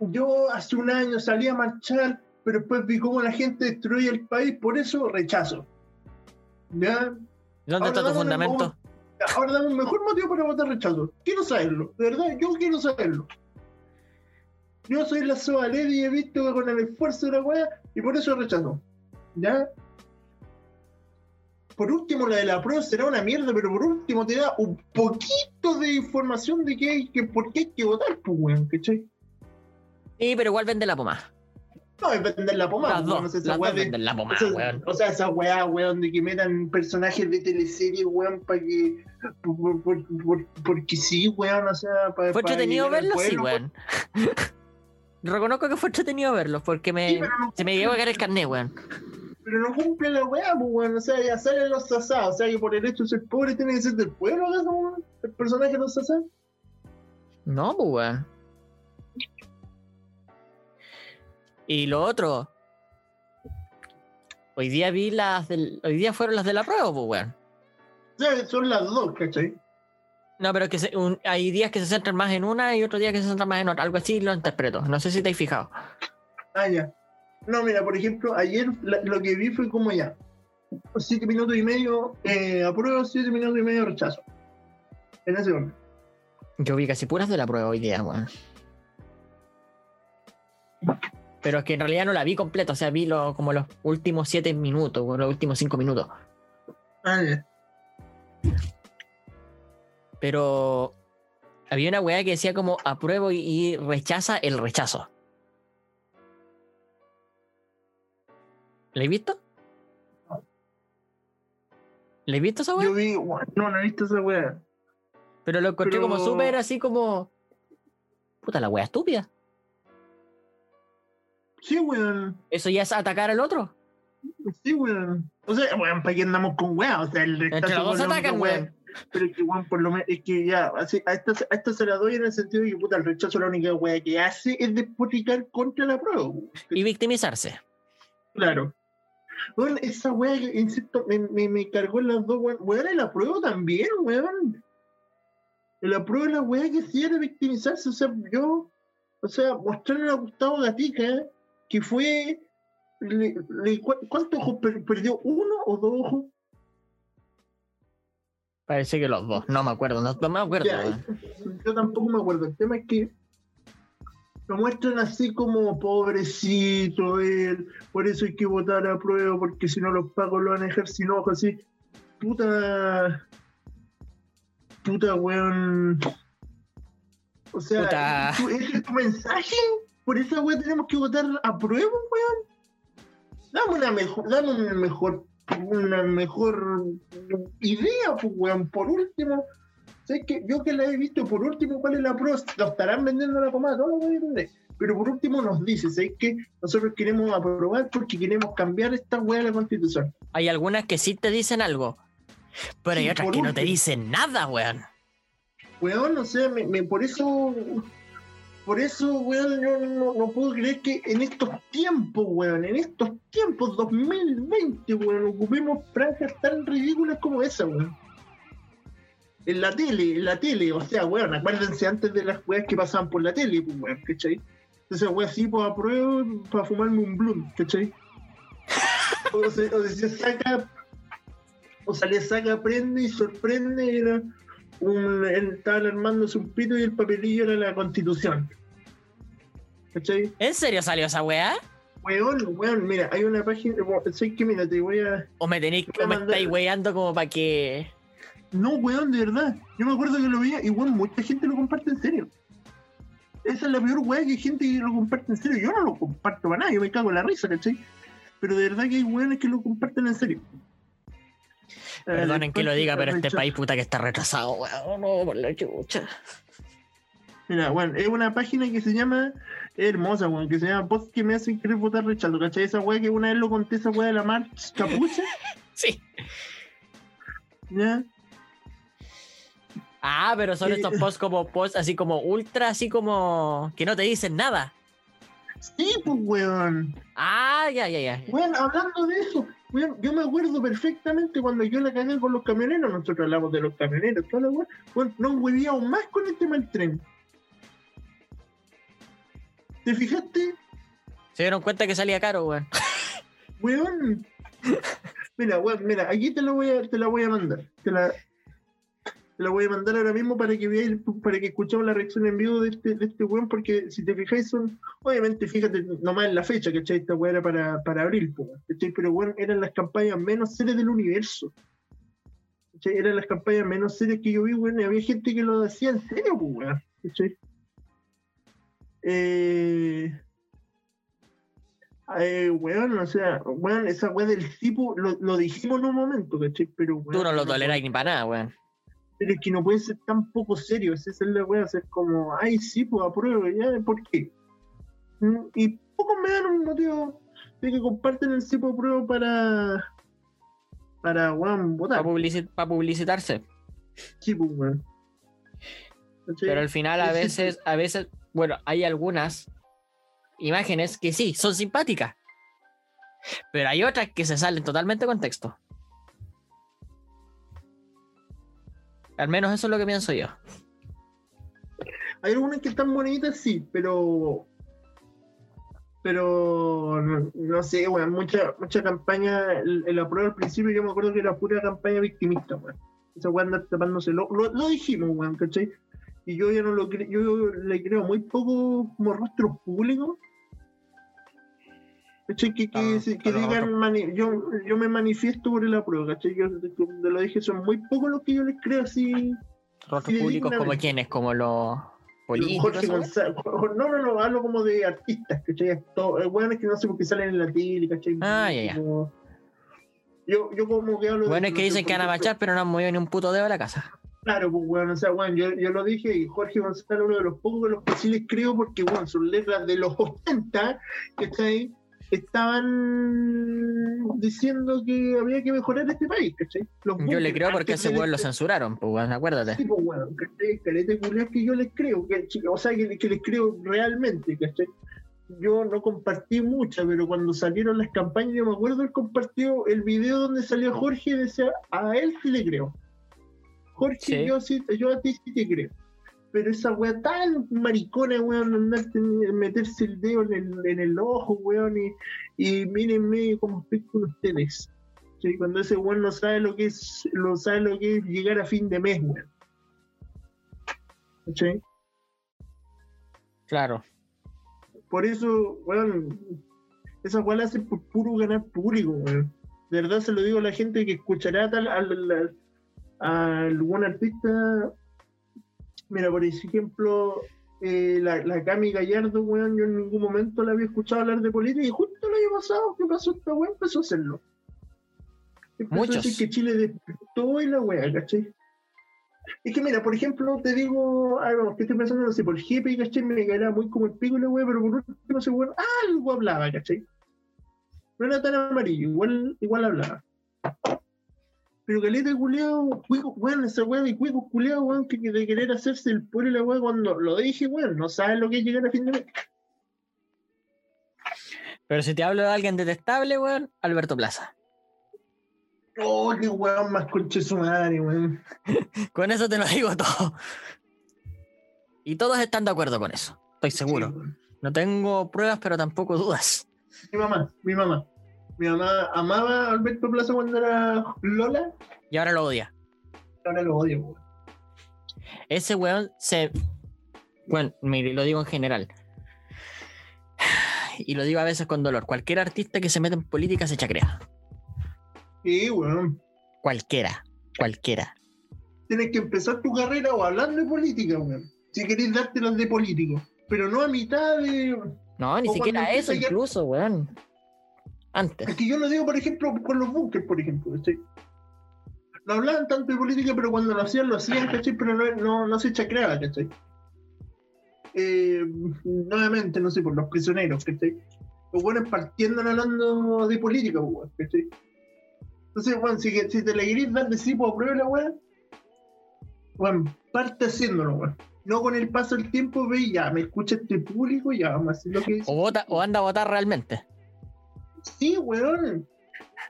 Yo hace un año salí a marchar, pero después vi cómo la gente destruye el país, por eso rechazo. ¿Ya? ¿Dónde está tu fundamento? Ahora dame un mejor motivo para votar rechazo. Quiero saberlo, de verdad, yo quiero saberlo. Yo soy la Soa Lady y he visto que con el esfuerzo de la wea y por eso rechazo. ¿Ya? Por último, la de la prueba será una mierda, pero por último te da un poquito de información de que hay que, por qué hay que votar, pues weón, ¿cachai? Sí, pero igual vende la pomada. No, es vender la pomada, Las pues, dos, esa las de- la pomada, o sea, weón. o sea, esa weá, weón, de que metan personajes de teleserie, weón, para que. por- por- por- porque sí, weón, o sea, para. Fue entretenido verlos, sí, weón. weón. Reconozco que fue entretenido verlos porque me, Sí, pero no, se me llegó a caer el carnet, weón. pero no cumple la weá, pues, weón. O sea, ya salen los sasá. O sea, que por el hecho de ser pobre tiene que ser del pueblo, ¿acaso, weón? El personaje de los sasá. No, pues, weón. Y lo otro. Hoy día vi las del. Hoy día fueron las de la prueba, pues, weón. Sea, son las dos, ¿cachai? No, pero que se- un- hay días que se centran más en una y otros días que se centran más en otra. Algo así lo interpreto. No sé si te has fijado. Ah, ya. No, mira, por ejemplo, ayer la- lo que vi fue como ya. Siete minutos y medio eh, apruebo, siete minutos y medio rechazo. En ese orden. Yo vi casi puras de la prueba hoy día, weón. Pero es que en realidad no la vi completa, o sea, vi lo- como los últimos siete minutos, o los últimos cinco minutos. Ah, ya. Pero había una weá que decía como apruebo y, y rechaza el rechazo. ¿La he visto? ¿La he visto esa weá? Yo vi, no, no he visto esa weá. Pero lo encontré como pero- súper así como. Puta la weá estúpida. Sí, weón. Eso ya es atacar al otro. Sí, weón. O sea, weón, ¿para qué andamos con weá? O sea, el Entre rechazo los dos la atacan, weón. Pero es que, weón, por lo menos, es que ya, así, a esta, a esta se la doy en el sentido de que, puta, el rechazo la única weá que hace es despotricar contra la prueba, weón. Y victimizarse. Claro. Bueno, esa weá que, insisto, me, me, me cargó en las dos, weón. Weón, el apruebo también, weón. El apruebo es la weá que sí era victimizarse. O sea, yo, o sea, mostrarle a Gustavo Gatica que fue. le- le- ¿cu- ¿Cuántos ojos per- perdió? ¿Uno o dos ojos? Parece que los dos. No me acuerdo, no, no me acuerdo. Ya, yo tampoco me acuerdo. El tema es que lo muestran así como pobrecito él, por eso hay que votar a prueba, porque si no los pagos lo van a dejar sin ojos, así. Puta. Puta, weón. O sea, Puta. ¿tu- ¿ese es tu mensaje? ¿Por esa weón tenemos que votar a prueba, weón? Dame una mejor, dame una mejor, una mejor idea, pues, weón. Por último, ¿sabes qué? Yo que la he visto, por último, ¿cuál es la prueba? Lo estarán vendiendo la pomada, todo lo voy a entender. Pero por último nos dice, ¿sabes qué? Nosotros queremos aprobar porque queremos cambiar esta weá de la constitución. Hay algunas que sí te dicen algo. Pero hay Sí, otras que no te dicen nada, weón. Weón, o sea, me, me- por eso, por eso, weón, no, no puedo creer que en estos tiempos, weón, en estos tiempos 2020, weón, ocupemos franjas tan ridículas como esa, weón. En la tele, en la tele, o sea, weón, acuérdense antes de las weas que pasaban por la tele, pues, weón, ¿cachai? Entonces, weón, sí, pues apruebo para fumarme un blunt, ¿cachai? O se, o se saca, o se le saca, prende y sorprende, era un, él estaban armándose un pito y el papelillo era la constitución. ¿Cachai? ¿En serio salió esa weá? Weón, weón, mira, hay una página, sé que mira, te voy a... ¿O me tenéis o me estáis weando como para que. No, weón, de verdad. Yo me acuerdo que lo veía y, weón, mucha gente lo comparte en serio. Esa es la peor weá que hay gente que lo comparte en serio. Yo no lo comparto para nada, yo me cago en la risa, ¿cachai? Pero de verdad que hay weones que lo comparten en serio. Perdonen que lo diga, pero este país puta que está retrasado, weón. No, por la chucha. Mira, bueno, es una página que se llama, hermosa, weón, que se llama Post que me hacen querer votar rechazo, ¿cachai? Esa weá que una vez lo conté, esa weá de la marcha capucha, Sí. ¿ya? Ah, pero son Sí. estos posts como posts así como ultra, así como que no te dicen nada. Sí, pues, weón. Ah, ya, ya, ya. Weón, hablando de eso, Weón, yo me acuerdo perfectamente cuando yo la cagué con los camioneros, nosotros hablamos de los camioneros, toda la weá, weón, nos huevíamos más con el tema del tren. ¿Te fijaste? Se dieron cuenta que salía caro, weón. Weón. Mira, weón, mira, aquí te la voy a, te la voy a mandar. Te la, te la voy a mandar ahora mismo para que veáis, para que escuchemos la reacción en vivo de este, de este weón, porque si te fijáis son, obviamente fíjate nomás en la fecha, ¿cachai? Esta weá era para, para abril, ¿cachai? Pero weón, eran las campañas menos serias del universo. ¿cachai? Eran las campañas menos serias que yo vi, weón, y había gente que lo hacía en serio, weón. ¿cachai? Eh, eh, weón, o sea, weón, esa weá del tipo lo, lo dijimos en un momento, ¿cachai? Pero, weón, Tú no lo toleráis ni para nada, weón. Pero es que no puede ser tan poco serio, esa es la weá, hacer como, ay, sí, pues apruebo, ya, ¿por qué? Mm, Y pocos me dan un motivo de que comparten el pues apruebo para, para, weón, votar. Para publicitarse. Sí, pues, weón. ¿Cachai? Pero al final a veces, a veces, bueno, hay algunas imágenes que sí, son simpáticas. Pero hay otras que se salen totalmente de contexto. Al menos eso es lo que pienso yo. Hay algunas que están bonitas, sí, pero. Pero. No, sé, weón. Mucha, mucha campaña. El, el apruebo al principio, yo me acuerdo que era pura campaña victimista, weón. Esa weón tapándose. Lo, lo, lo dijimos, weón, ¿cachai? Y yo ya no lo creo. Yo le creo muy poco como rostros públicos. ¿Cachai? Que, que, Ah, que digan. mani- yo, yo me manifiesto por el apruebo, ¿cachai? Yo te, lo dije, son muy pocos los que yo les creo así. Rostros públicos como quienes, como los políticos. Jorge. No, no, no, hablo como de artistas, ¿cachai? Eh, Bueno, es que no sé por qué salen en la tele, ¿cachai? Ah, ya, ya. Como- Yo, yo como que hablo de- Bueno, es que dicen que van a marchar, pero no han movido ni un puto dedo a la casa. Claro, pues, bueno, o sea, bueno, yo, yo lo dije y Jorge González, uno de los pocos de los que sí les creo, porque, bueno, sus letras de los 80, ¿cachai? Estaban diciendo que había que mejorar este país, ¿cachai? Los Yo le creo porque ese weón lo censuraron, pues weón, acuérdate. Sí, pues, bueno, ¿cachai? Caleta que yo les creo, que, o sea, que, que les creo realmente, ¿cachai? Yo no compartí mucha, pero cuando salieron las campañas, yo me acuerdo, él compartió el video donde salió Jorge y decía, a él sí le creo. Jorge, Sí. yo, sí, yo a ti sí te creo. Pero esa weá tan maricona, weón, meterse el dedo en el, en el ojo, weón, y, y mírenme cómo estoy con ustedes. ¿sí? Cuando ese weón no sabe lo que es, no sabe lo que es llegar a fin de mes, weón. ¿Sí? Claro. Por eso, weón, esa weá la hace por puro ganar público, weón. De verdad se lo digo a la gente que escuchará tal al, al- a algún artista. Mira, por ejemplo, eh, la, la Cami Gallardo, weón, yo en ningún momento la había escuchado hablar de política y justo el año pasado, ¿qué pasó? Esta weá empezó a hacerlo. Empezó Muchos. a decir que Chile despertó y la weá, ¿cachai? Es que mira, por ejemplo, te digo, vamos, que estoy pensando, no sé, por jefe, ¿cachai? Me caerá muy como el pico y la weá, pero por último ese weón, algo hablaba, ¿cachai? No era tan amarillo, igual, igual hablaba. Pero caleta culeado, cuico, weón, esa weá de cuico culeado, weón, que, que de querer hacerse el y la weá cuando lo dije, weón, no sabes lo que es llegar a fin de mes. Pero si te hablo de alguien detestable, weón, Alberto Plaza. Oh, qué weón más conche su madre, weón. Con eso te lo digo todo. Y todos están de acuerdo con eso. Estoy seguro. Sí. No tengo pruebas, pero tampoco dudas. mi mamá, mi mamá. Mi mamá amaba a Alberto Plaza cuando era Lola, Y ahora lo odia. ahora lo odio, weón. Ese weón se. Bueno, mire, lo digo en general. Y lo digo a veces con dolor. Cualquier artista que se meta en política se chacrea. Sí, weón. Cualquiera. Cualquiera. Tienes que empezar tu carrera o hablando de política, weón. Si querés dártelas de político. Pero no a mitad de. No, ni O siquiera eso, incluso, weón. Antes. Es que yo lo digo, por ejemplo, con los bunkers, por ejemplo, ¿cachai? No hablaban tanto de política, pero cuando lo hacían, lo hacían, ¿cachai? Pero no, no, no se chacreaba, ¿cachai? Eh, nuevamente, no sé, por los prisioneros, ¿cachai? Los buenos partiendo hablando de política, pues, weón, ¿cachai? Entonces, bueno, si, si te la querés dar de sí, pues aprueba la weá, bueno, parte haciéndolo, weón. No con el paso del tiempo, ve, ya, me escucha este público, ya, vamos a hacer lo que dice. O, vota, o anda a votar realmente. Sí, weón.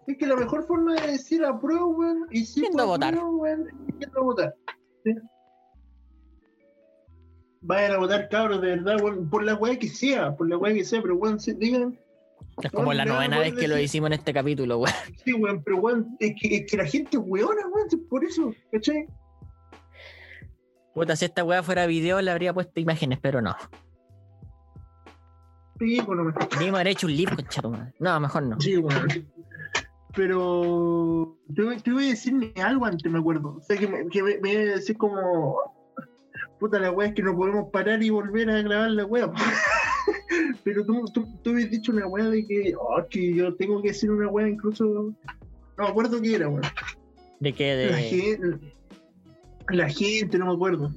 Es que la mejor forma de decir apruebo, weón, y sí Yendo a votar. weón, yendo a votar. ¿sí? Vayan a votar, cabros, de verdad, weón, por la weá que sea, por la weá que sea, pero weón, sí, digan, Es como la novena vez que lo hicimos en este capítulo, weón. sí, weón, pero weón, es que, es que la gente es weona, weón, por eso, ¿cachai? Puta, si esta weá fuera video le habría puesto imágenes, pero no. Me- Debimos haber hecho un libro, madre. No, mejor no. Sí, bueno. Pero te, te voy a decirme algo antes, me acuerdo. O sea, que me, que me, me iba a decir como. Puta, la wea es que no podemos parar y volver a grabar la wea. Pero tú, tú, tú habías dicho una wea de que, oh, que yo tengo que decir una wea incluso. No me acuerdo qué era, weón. De La, de... gente, la gente, no me acuerdo.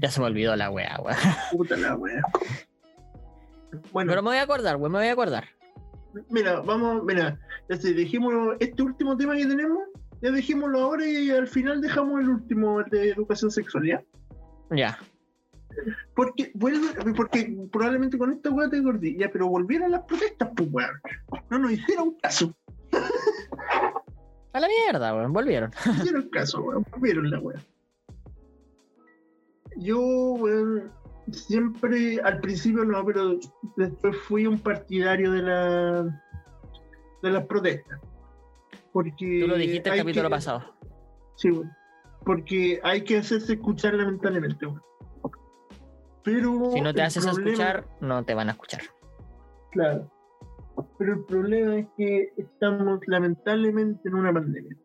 Ya se me olvidó la weá, weón. Puta la wea. Bueno, Pero me voy a acordar, weón, me voy a acordar. Mira, vamos, mira, ya sé, dejémoslo, este último tema que tenemos, ya dejémoslo ahora y al final dejamos el último, el de educación sexual, ¿ya? Ya. Porque, vuelve, porque probablemente con esta weá te acordé, ya, pero volvieron las protestas, pues weón. No nos hicieron caso, A la mierda, weón, volvieron. no hicieron caso, weón, volvieron la weá. Yo, weón, siempre, al principio no, pero después fui un partidario de la de las protestas. Porque Tú lo dijiste el capítulo que- pasado. Sí, güey. Porque hay que hacerse escuchar lamentablemente. Pero. Si no te haces problema- escuchar, no te van a escuchar. Claro. Pero el problema es que estamos lamentablemente en una pandemia.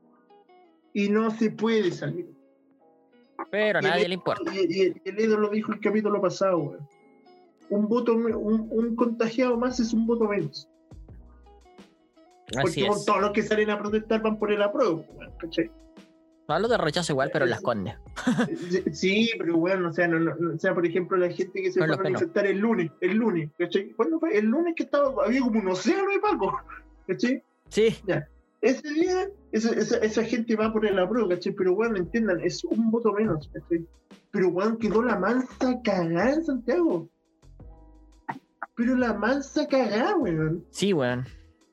Y no se puede salir. Pero a el- nadie le importa. Y el Edo lo dijo el capítulo pasado, güey. Un voto, un, un contagiado más es un voto menos. Así Porque es. todos los que salen a protestar van por el apruebo, güey, ¿cachai? Hablo de rechazo igual, pero las condes. Sí, pero bueno, o sea, no, no- o sea, por ejemplo, la gente que se fue a manifestar el lunes, el lunes, ¿cachai? ¿Cuándo fue? El lunes que estaba, había como un océano de Paco, ¿cachai? Sí, Ese día, esa, esa, gente va por el apruebo, ¿cachai? Pero bueno, entiendan, es un voto menos, ¿cachai? Pero bueno, quedó la mansa cagada en Santiago. Pero la mansa cagada, weón. sí, weón.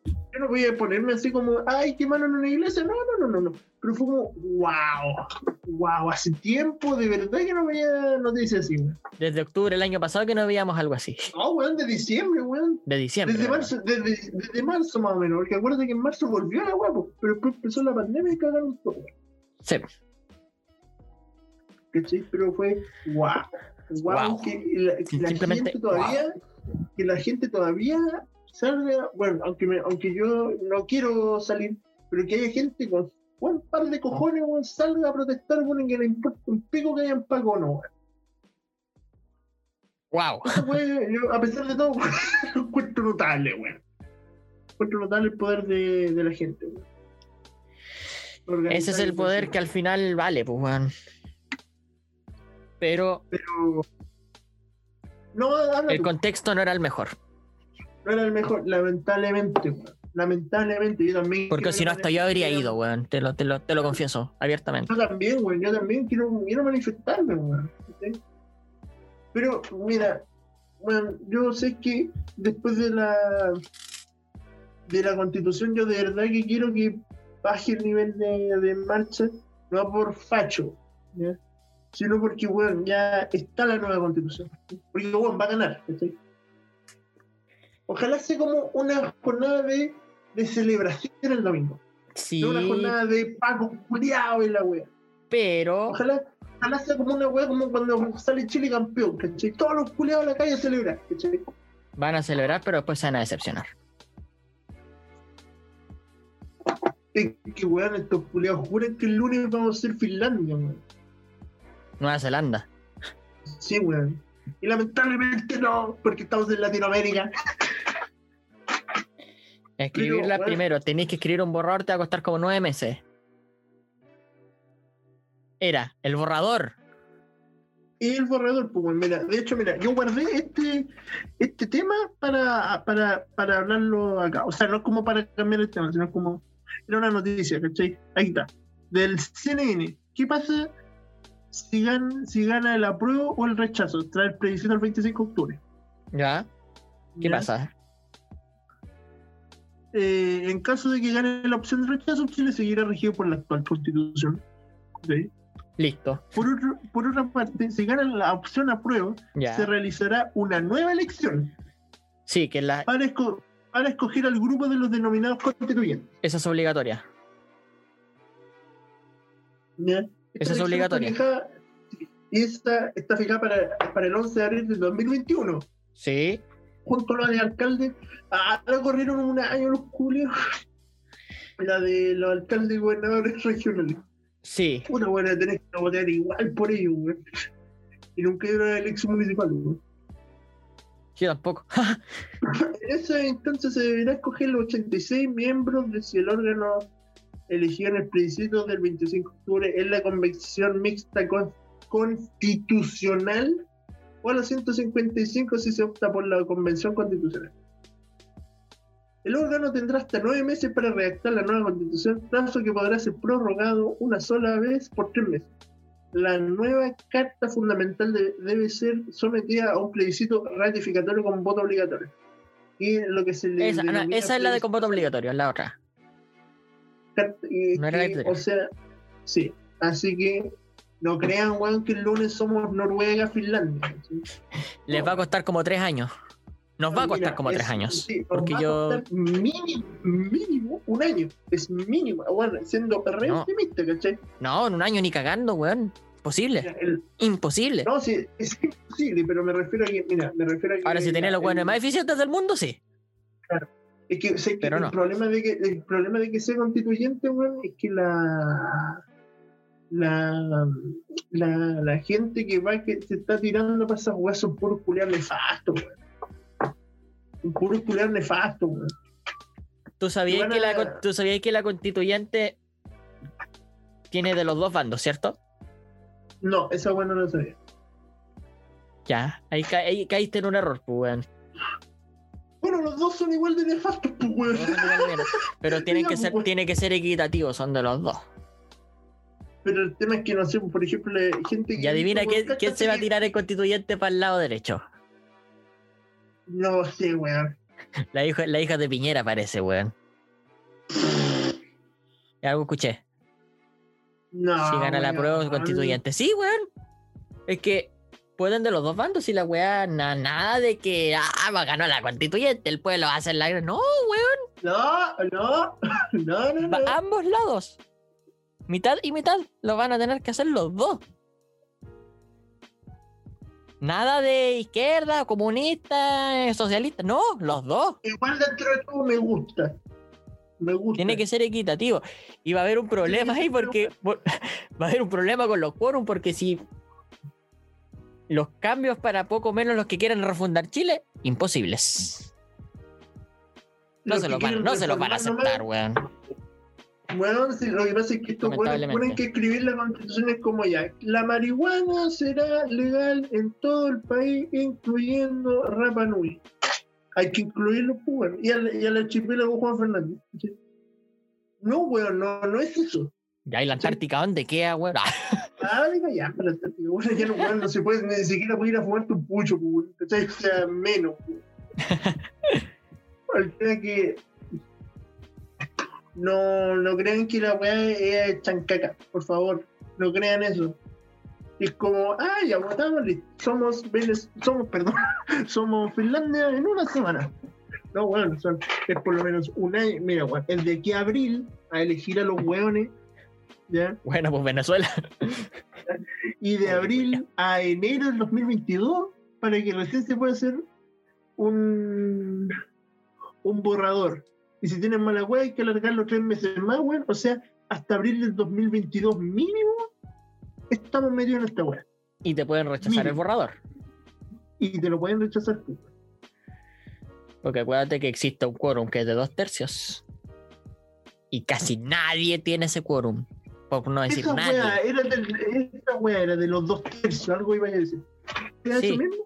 Yo no voy a ponerme así como, ay, qué malo en una iglesia. No, no, no, no, no. Pero fue como, wow, wow, hace tiempo de verdad que no veía noticias así, weón. Desde octubre del año pasado que no veíamos algo así. No, weón, de diciembre, weón. De diciembre. Desde marzo, desde, desde marzo más o menos, porque acuérdate que en marzo volvió la guapo, pero después empezó la pandemia y cagaron todo. Sí. ¿Cachai? Pero fue wow. Wow, que la, que gente todavía, que la gente todavía salga, bueno, aunque me, aunque yo no quiero salir, pero que haya gente con un par de cojones, weón, salga a protestar, bueno, que le importa un pico que hayan pago o no, weón. Wow. Yo, a pesar de todo, lo encuentro notable, weón. Encuentro notable el poder de, de la gente, weón. Ese es el poder que al final vale, pues, weón. Pero Pero. No, el tú. contexto no era el mejor. No era el mejor, lamentablemente, weón. Lamentablemente, yo también. Porque si no, hasta yo habría ido, weón. Te lo, te lo, te lo confieso abiertamente. Yo también, weón. Yo también quiero, quiero manifestarme, weón. ¿sí? Pero, mira, bueno, yo sé que después de la de la constitución, yo de verdad que quiero que baje el nivel de, de marcha, no por facho, sino porque, weón, ya está la nueva constitución. Porque, weón, va a ganar. ¿cachai? Ojalá sea como una jornada de, de celebración el domingo. Sí, No una jornada de Paco culiao en la wea. pero Ojalá, ojalá sea como una wea como cuando sale Chile campeón, ¿cachai? Todos los culiados a la calle a celebrar, ¿cachai? van a celebrar, pero después se van a decepcionar. Es que weón, estos culiados juran que el lunes vamos a ser Finlandia, weón. Nueva Zelanda. Sí, weón. Y lamentablemente no, porque estamos en Latinoamérica. Escribirla primero, tenéis que escribir un borrador, te va a costar como nueve meses. Era el borrador. El borrador, pues, mira, de hecho, mira, yo guardé este, este tema para, para, para hablarlo acá. O sea, no es como para cambiar el tema, sino como. Era una noticia, ¿cachai? Ahí está. Del CNN. ¿Qué pasa si gana, si gana el apruebo o el rechazo? Trae el plebiscito el 25 de octubre. ¿Ya? ¿Qué ¿Ya? pasa? Eh, en caso de que gane la opción de rechazo, Chile seguirá regido por la actual constitución. Listo. Por, otro- por otra parte, si gana la opción aprueba, Ya. se realizará una nueva elección Sí, que la, para, esco- para escoger al grupo de los denominados constituyentes. esa es obligatoria. ¿ya? Esa es obligatoria. Está fijada, esta está fijada para, para el 11 de abril del 2021. Sí. Junto a la de alcalde, ahora corrieron un año los culios. La de los alcaldes y gobernadores regionales. Sí. Puta, bueno, tenés que votar igual por ellos, güey. Y nunca era la elección municipal, güey. Yo tampoco. En esa instancia se deberá escoger los 86 miembros de si el órgano elegido en el plebiscito del 25 de octubre es la convención mixta con- constitucional o a los 155 si se opta por la convención constitucional. El órgano tendrá hasta nueve meses para redactar la nueva constitución, plazo que podrá ser prorrogado una sola vez por tres meses. La nueva carta fundamental de- debe ser sometida a un plebiscito ratificatorio con voto obligatorio. Y lo que se le Esa, no, esa es la de con voto obligatorio, la otra. y No era que. O sea, sí. Así que no crean, weón, que el lunes somos Noruega, Finlandia. ¿sí? Les va a costar como tres años. Nos va a costar Mira, como tres es- años. sí, porque va yo. Mínimo, mínimo un año. Es mínimo. Bueno, siendo re No. optimista, ¿cachai? No, en un año ni cagando, weón. Imposible. Mira, el- Imposible. no, sí, es imposible, pero me refiero a que, mira, me refiero a que. Ahora, si tenés los el- weones más eficientes del mundo, sí. Es que, que Pero el, no. problema de que, el problema de que sea constituyente, weón, es que la, la, la, la gente que va, que se está tirando para esas weas son puros culiar nefastos, weón. Son puros culiar nefastos, weón. ¿Tú sabías, que la, a- tú sabías que la constituyente tiene de los dos bandos, ¿cierto? No, esa wea no lo sabía. Ya, ahí, ca- ahí caíste en un error, pues, weón. Bueno, los dos son igual de nefastos, pues, weón. Pero tienen que ser, pues. tiene que ser equitativo, son de los dos. Pero el tema es que, no sé, por ejemplo, gente que. Y adivina quién, se va a tirar el constituyente para el lado derecho. No sé, weón. La hija, la hija de Piñera parece, weón. Algo escuché. No. si gana la prueba constituyente. Sí, weón. Es que pueden de los dos bandos y la weá, na- nada de que ah, va a ganar la constituyente, el pueblo va a hacer la. No, weón. No, no, no, no, no. ambos lados. Mitad y mitad lo van a tener que hacer los dos. Nada de izquierda, comunista, socialista. No, los dos. Igual dentro de todo me gusta. Me gusta. Tiene que ser equitativo. Y va a haber un problema ahí porque por- va a haber un problema con los quórum porque si los cambios para poco menos los que quieran refundar Chile, imposibles. No Los se los van, no se los van a aceptar, weón. Bueno, sí, lo que pasa es que estos buenos tienen que escribir la constitución es como ya. La marihuana será legal en todo el país, incluyendo Rapa Nui. Hay que incluirlo, pues, bueno. Y al, y al archipiélago Juan Fernández. ¿sí? No, weón, no, no es eso. Ya, ¿y la Antártica dónde queda, weón? Ah, Ah, venga, ya, para estar, bueno, ya no, weón, no se puede ni siquiera puede ir a fumar tu pucho, pues, weón. O sea, menos. pues. El tema es que no, no crean que la weá es chancaca, por favor, no crean eso. Es como, ah, ya votamos, somos, somos, perdón, somos Finlandia en una semana. No, bueno, son, es por lo menos un año. Mira, weón, es de aquí a abril a elegir a los weones, ¿ya? Bueno, pues Venezuela. y de abril a enero del 2022 para que recién se pueda hacer un, un borrador. Y si tienen mala wea hay que alargarlo tres meses más, weón. O sea, hasta abril del 2022 mínimo estamos metidos en esta wea. Y te pueden rechazar el borrador. Y te lo pueden rechazar tú. Porque acuérdate que existe un quórum que es de dos tercios. Y casi nadie tiene ese quórum. Por no decir Esa nadie. wea, era esa wea era de los dos tercios, algo iba a decir. ¿Era Sí. eso mismo?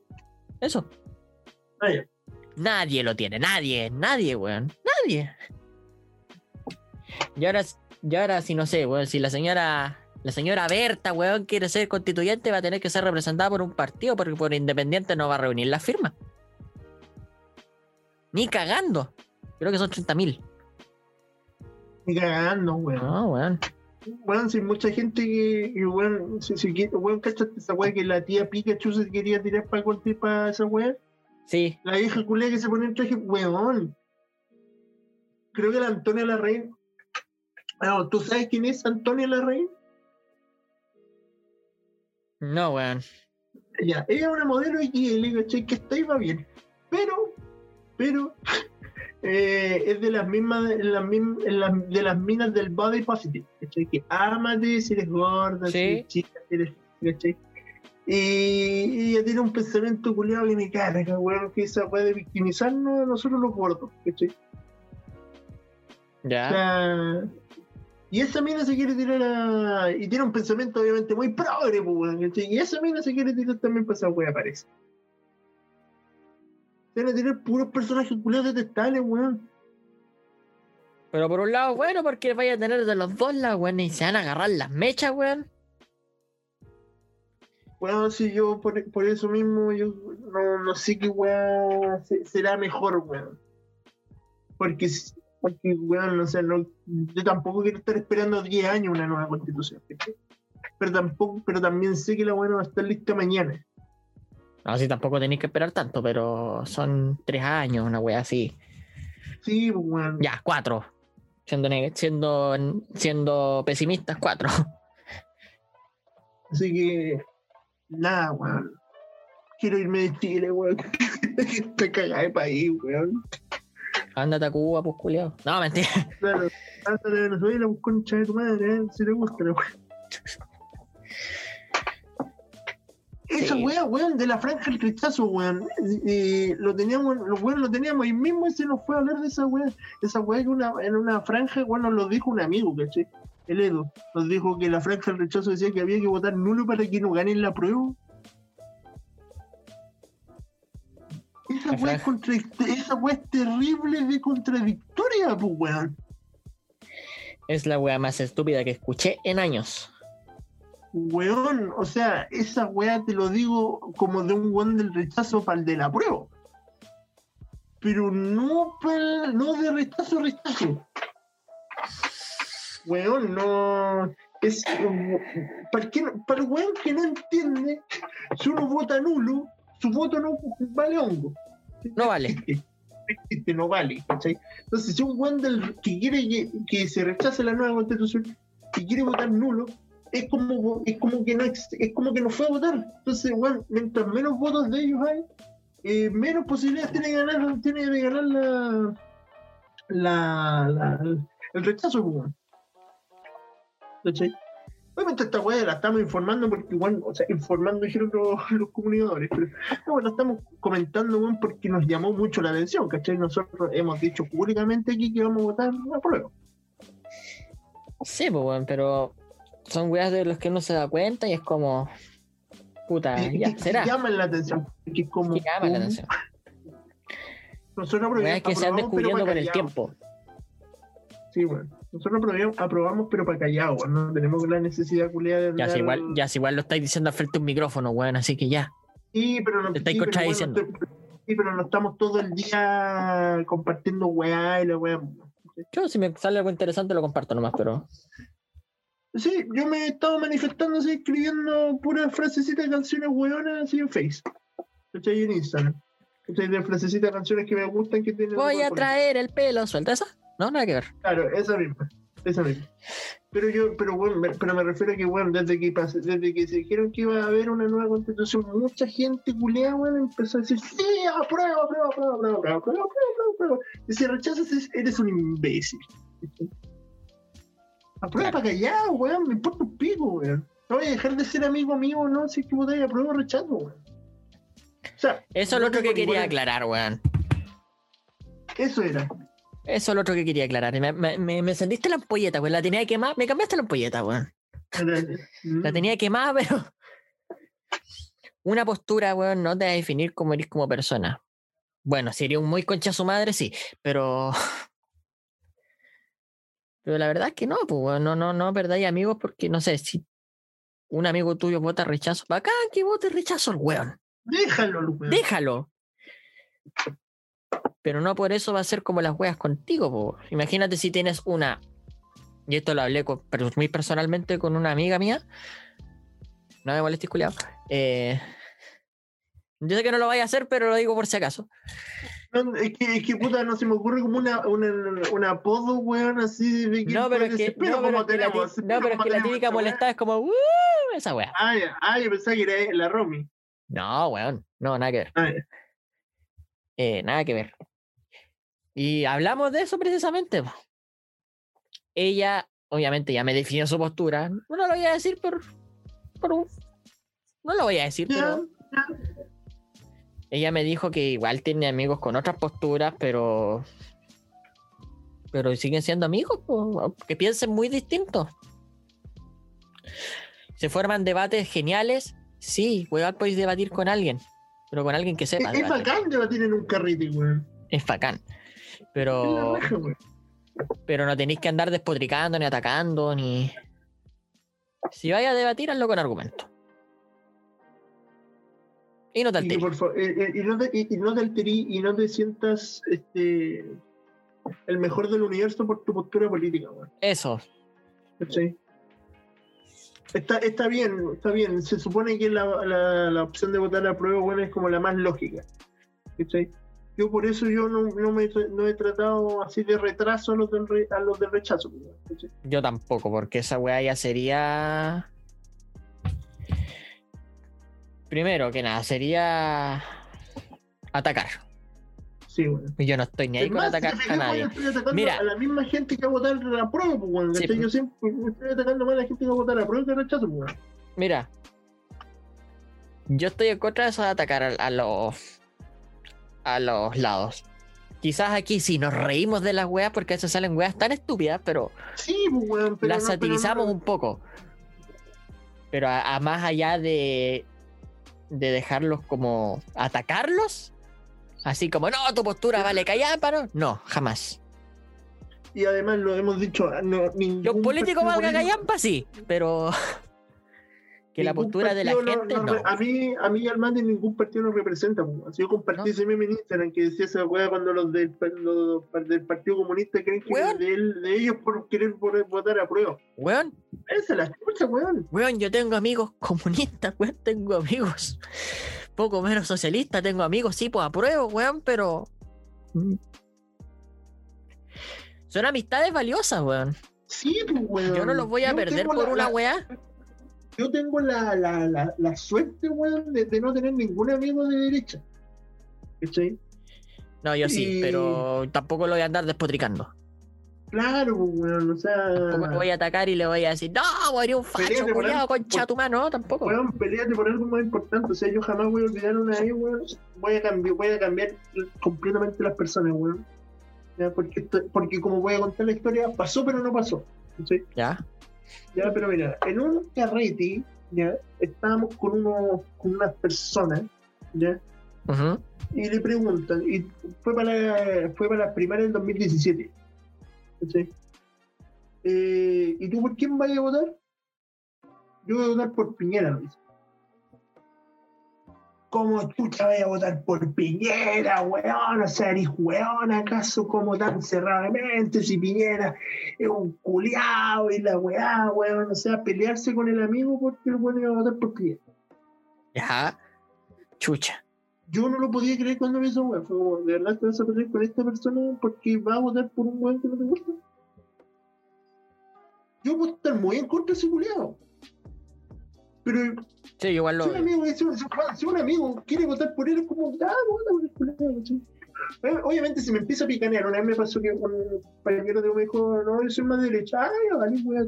Eso. Ah, ya. Nadie lo tiene, nadie, nadie, weón. Nadie. Y ahora, y ahora si no sé, weón, si la señora. La señora Berta, weón, quiere ser constituyente, va a tener que ser representada por un partido, porque por independiente no va a reunir las firmas. Ni cagando. Creo que son 30.000. Ni cagando, weón. No, weón. Weón, si mucha gente que, que weón, si, si, ¿cachaste esa weá que la tía Pikachu se quería tirar para corte para esa weá? Sí, La vieja culea que se pone el traje, weón. Creo que la Antonia Larraín. Ah, ¿Tú sabes quién es Antonia Larraín? no, weón. Ya, ella es una modelo XL, ¿cachai? Que está y va bien. Pero, pero, eh, es de las mismas, en las mismas- en las- de las minas del body positive, ¿cachai? Que ámate si eres gorda, si Sí. eres chica, si eres, ¿cachai? Y, y ella tiene un pensamiento culiado que me carga, weón, que esa weá de victimizarnos a nosotros los gordos, ¿cachai? O Ya. sea, y esa mina se quiere tirar a. Y tiene un pensamiento obviamente muy progre, pues, weón. Y esa mina se quiere tirar también para esa wea, parece. Se van a tirar puros personajes culiados detestables, weón. Pero por un lado, bueno, porque vaya a tener de los dos lados, weón, y se van a agarrar las mechas, weón. Weón, si yo por, por eso mismo, yo no, no sé qué se- será mejor, weón. Porque, s- porque weón, no sé, no, yo tampoco quiero estar esperando 10 años una nueva constitución. Pero tampoco, pero también sé que la no va a estar lista mañana. No, sí, tampoco tenéis que esperar tanto, pero son tres años, una wea así. Sí, pues, weón. Ya, cuatro. Siendo, neg- siendo, siendo pesimistas, cuatro. Así que, nada, weón. Quiero irme de Chile, weón. Estoy cagada de país, weón. Ándate a Cuba, pues culiao. No, mentira. Claro, ándale a Venezuela, pues concha de tu madre, ¿eh? si te gusta la weón. Esa Sí. weá, weón, de la franja del rechazo, weón. eh, lo teníamos, los weón lo teníamos ahí mismo y se nos fue a hablar de esa weá. Esa weá que una, en una franja, weón, nos lo dijo un amigo, ¿cachai? El Edo. Nos dijo que la franja del rechazo decía que había que votar nulo para que no ganen la prueba. Esa weá, es esa weá es terrible de contradictoria, pues, weón. Es la wea más estúpida que escuché en años. Weón, o sea, esa weá te lo digo como de un weón del rechazo para el de la prueba. Pero no para no de rechazo rechazo. Weón, no. Es para no- para el weón que no entiende, si uno vota nulo, su voto no vale hongo. No vale. existe, no existe, no vale, ¿cachai? Entonces, si un del, que quiere que, que se rechace la nueva constitución y quiere votar nulo, es como, es como que no es como que no fue a votar. Entonces, weón, mientras menos votos de ellos hay, eh, menos posibilidades tiene de ganar, tiene de ganar la, la, la- el rechazo. ¿Cachai? Obviamente esta weá la estamos informando porque igual, o sea, informando dijeron los, los comunicadores, pero no, bueno, estamos comentando, weón, porque nos llamó mucho la atención, ¿cachai? Nosotros hemos dicho públicamente aquí que vamos a votar a prueba. Sí, pues weón, pero son weas de los que uno se da cuenta y es como. Puta, Y- ya, que- será. que llaman la atención. Que es como, Que llaman la como- atención. Nosotros Weas que se van descubriendo con el tiempo. Sí, bueno. Nosotros aprobamos, aprobamos pero para callado, weón. No tenemos la necesidad culiada de Ya, andar... si igual, ya, si igual lo estáis diciendo al frente de un micrófono, weón, así que ya. Sí, pero no, Te estáis sí, pero contradiciendo. bueno, estoy- sí, pero no estamos todo el día compartiendo weá y la weá. Yo, si me sale algo interesante, lo comparto nomás, pero. Sí, yo me he estado manifestando así, escribiendo puras frasecitas de canciones weonas así en Face. ¿Cachai? En Instagram. ¿Cachai? De frasecitas de canciones que me gustan que tienen. Voy a traer el pelo, suelta esa. No, nada que ver. Claro, esa misma. Esa misma. Pero yo, pero bueno, me, pero me refiero a que bueno, desde que pas- desde que se dijeron que iba a haber una nueva constitución, mucha gente culeada, bueno, empezó a decir, sí, aprueba, aprueba, aprueba, aprueba, aprueba, aprueba, aprueba, aprueba. Y si rechazas es- eres un imbécil. Aprueba para callado, weón, me importa un pico, weón. No voy a dejar de ser amigo mío, no, si es que votáis aprueba o rechazo, weón. O sea, Eso es lo otro que quería aclarar, weón. Eso era. Eso es lo otro que quería aclarar. Me, me, me, me encendiste la ampolleta, weón. La tenía quemada. Me cambiaste la ampolleta, weón. Era- La tenía quemada, pero. Una postura, weón, no te va a definir cómo eres como persona. Bueno, sería un muy concha su madre, sí, pero. Pero la verdad es que no, pues, weón, no, no, no perdáis amigos porque, no sé, si un amigo tuyo vota rechazo, bacán que vote rechazo el weón. Déjalo, weón. Déjalo. Pero no por eso va a ser como las weas contigo, po. Imagínate si tienes una y esto lo hablé con- muy personalmente con una amiga mía. No me molestes, culiao. Eh, yo sé que no lo vaya a hacer, pero lo digo por si acaso. No, es, que, es que puta, no se me ocurre como una, una, un apodo, weón, así de que No, pero es que, no, pero es que la, no, pero es que la típica molestada es como, "Uh", esa weá. Ah, ya, ah, yo pensaba que era la Romy. No, weón. No, nada que ver. Ah. Eh, nada que ver. Y hablamos de eso precisamente. Ella, obviamente, ya me definió su postura. No lo voy a decir por. por un- No lo voy a decir, pero. Ella me dijo que igual tiene amigos con otras posturas, pero. Pero siguen siendo amigos, que piensen muy distintos. Se forman debates geniales. Sí, weón, podéis debatir con alguien. Pero con alguien que Es, sepa. es debatir. bacán debatir en un carrete, weón. Es bacán. Es la Pero, raja, pero no tenéis que andar despotricando, ni atacando, ni. Si vais a debatir, hazlo con argumento. Y no te Y, que, por favor, eh, eh, y no te, y, y no te alterí y no te sientas este el mejor del universo por tu postura política, weón. Eso. ¿Cachai? Está, está bien, está bien. Se supone que la, la, opción de votar a prueba bueno, es como la más lógica. Yo por eso yo no, no, me, no he tratado así de retraso a los del, a los rechazo. Yo tampoco, porque esa weá ya sería. Primero que nada, sería. Atacar. Sí, bueno. Yo no estoy ni ahí con atacar si a nadie. yo Estoy atacando Mira. a la misma gente que va a votar a prueba, pues, Sí, ¿cachai? pues. Yo siempre estoy atacando más a la gente que va a votar a prueba que rechazo, pues. Mira. Yo estoy en contra de eso de atacar a, a los. a los lados. Quizás aquí sí nos reímos de las weas porque a veces salen weas tan estúpidas, pero Sí, pues, pero las no- satirizamos un poco. Pero a, a más allá de, de dejarlos como atacarlos, así como, no, tu postura vale calláparo. No, jamás. Y además lo hemos dicho, no, ningún Los políticos valga callampa, sí, pero que la postura de la no- gente, no A mí, a mí Armando ningún partido nos representa. yo compartí ese meme en Instagram que decía esa weá cuando los del, los del Partido Comunista creen que Weón. de, él- de ellos por querer por- votar a prueba. Weón, Esa es la chucha, weón. Weón, yo tengo amigos comunistas, weón, tengo amigos poco menos socialistas, tengo amigos, sí, pues apruebo, weón, pero. mm. Son amistades valiosas, weón. Sí, pues, weón. Yo no los voy a Yo perder por la- una la- weá. Yo tengo la, la, la, la suerte, weón, de, de no tener ningún amigo de derecha. ¿Cachai? No, yo sí, Y- pero tampoco lo voy a andar despotricando. Claro, pues, weón, o sea. Tampoco lo voy a atacar y le voy a decir, no, ir un facho, culiado, concha por- tu mano, tampoco. Weón, peleate por algo más importante. O sea, yo jamás voy a olvidar una vez, weón. Voy a cambiar, voy a cambiar completamente las personas, weón. Ya, porque, porque como voy a contar la historia, pasó pero no pasó. ¿sí? Ya, Ya, pero mira, en un carrete, ya, estábamos con unos, con unas personas, ya, ujú, y le preguntan, y fue para la, fue para la primaria del 2017. ¿Sí? Eh, ¿Y tú por quién vas a votar? Yo voy a votar por Piñera, dice. ¿Cómo chucha voy a votar por Piñera, weón? O sea, eres weón, ¿acaso como tan cerradamente? Si Piñera es un culiao y la weá, weón. O sea, pelearse con el amigo porque el weón iba a votar por Piñera. ya, chucha. Yo no lo podía creer cuando me hizo weón. Fue como, ¿de verdad te vas a pelear con esta persona porque va a votar por un weón que no te gusta? Yo puedo estar muy en contra de ese culiao. Pero Sí, igual lo. si un amigo, si un, si un amigo quiere votar por él, es como, ah, vota por el culiao, ¿cachai? Eh, Obviamente, si me empieza a picanear, una vez me pasó que un compañero de me dijo, no, yo soy más derecha, ay, vale, voy a.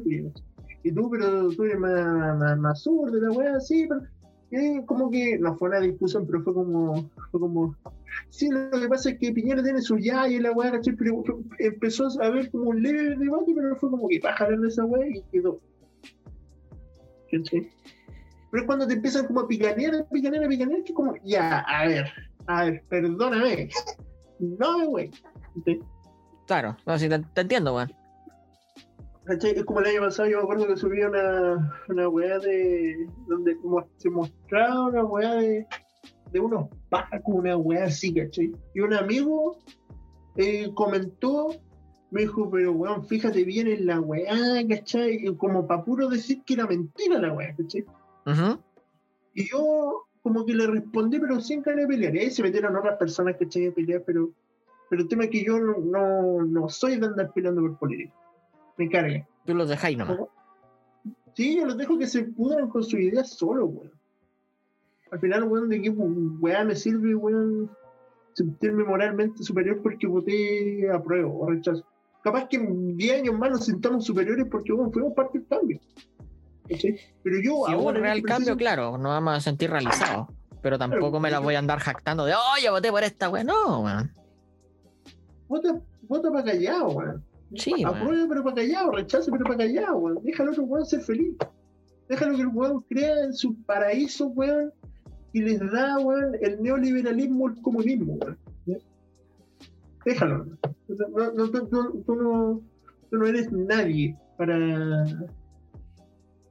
Y tú, pero tú eres más, más, más zurdo, la weá, sí, pero. Eh, como que no fue una discusión, pero fue como, fue como, sí, lo que pasa es que Piñera tiene su ya y la weá, ¿cachai? Pero empezó a haber como un leve debate, pero fue como que jalar de esa weá y quedó. ¿Cachai? Pero es cuando te empiezan como a picanear, picanear, picanear, que como, ya, a ver, a ver, perdóname. No. ¿Cachai? Claro, no, sí, te, te entiendo, weón. ¿Cachai? Es como el año pasado, yo me acuerdo que subí una, una weá de. donde como se mostraba una weá de. de unos pacos, una weá así, ¿cachai? Y un amigo eh, comentó Me dijo, pero weón, fíjate bien en la weá, ¿cachai? Y como para puro decir que era mentira la weá, ¿cachai? Ujú. Y yo como que le respondí, pero sin ganas de pelear. Y ahí se metieron otras personas que a pelear, pero, pero el tema es que yo no, no, no soy de andar peleando por política. Me carga. Tú los dejáis nomás. Sí, yo los dejo que se pudran con sus ideas solo, weón. Al final, weón, de qué weá me sirve, weón, sentirme moralmente superior porque voté a prueba o rechazo. Capaz que en 10 años más nos sintamos superiores porque, weón, fuimos parte del cambio. ¿Cachai? Pero yo Si hubo ahora un en real cambio, claro, nos vamos a sentir realizados. Pero tampoco me la pero- voy a andar jactando de, oye, voté por esta weá. No, weón. Vota, vota para callado, weón. Sí, pero para callado, rechazo, pero para callado, weón. Déjalo al otro weón ser feliz. Déjalo que el weón crea en su paraíso, weón, y les da, weón, el neoliberalismo, el comunismo, weón. Déjalo. No, no, tú, no, tú no eres nadie para,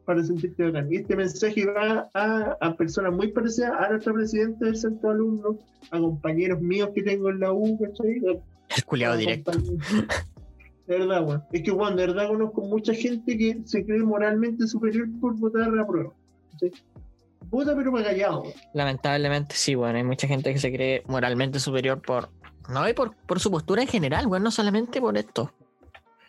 para sentirte bacán. Y este mensaje va a, a personas muy parecidas a nuestra presidenta del centro de alumnos, a compañeros míos que tengo en la U, ¿cachai? El culiado directo. De verdad, weón. Es que, weón, de verdad conozco mucha gente que se cree moralmente superior por votar a la prueba. ¿sí? Vota, pero para callado. weón. Lamentablemente sí, bueno, hay mucha gente que se cree moralmente superior por. No, y por, por su postura en general, bueno, no solamente por esto.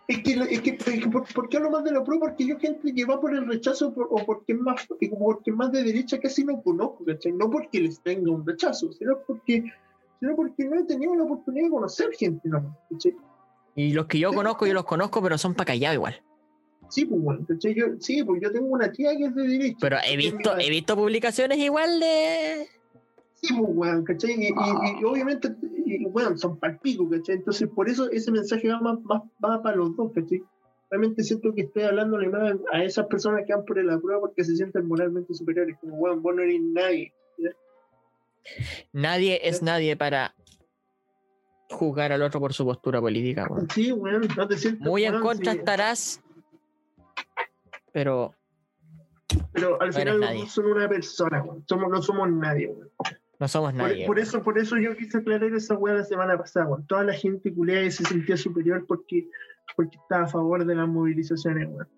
Es que, es que, es que ¿por, por qué hablo más de la prueba? Porque yo, gente que va por el rechazo por- o porque es más, porque es más de derecha, casi no conozco, ¿cachai? No porque les tenga un rechazo, sino porque, sino porque no he tenido la oportunidad de conocer gente, ¿no? ¿cachai? Y los que yo conozco, yo los conozco, pero son para callado igual. Sí, pues, bueno. Yo, sí, pues yo tengo una tía que es de derecha. Pero he visto, he visto publicaciones igual de. Sí, pues, weón, ¿cachai? Y, y- Ah. y obviamente, y, weón, son palpico, ¿cachai? Entonces, por eso ese mensaje va más, más va para los dos, ¿cachai? Realmente siento que estoy hablándole más a esas personas que van por la prueba porque se sienten moralmente superiores. Como, weón, vos no eres nadie. Nadie es nadie para juzgar al otro por su postura política. weón. Sí, weón, no te sientes. Muy en weón, contra sí, estarás, pero Pero al no final dos son una persona, weón. Somos, no somos nadie, weón. no somos nadie. por eso, por eso yo quise aclarar esa weá la semana pasada, weón. Toda la gente culiada se sentía superior porque, porque estaba a favor de las movilizaciones, weón.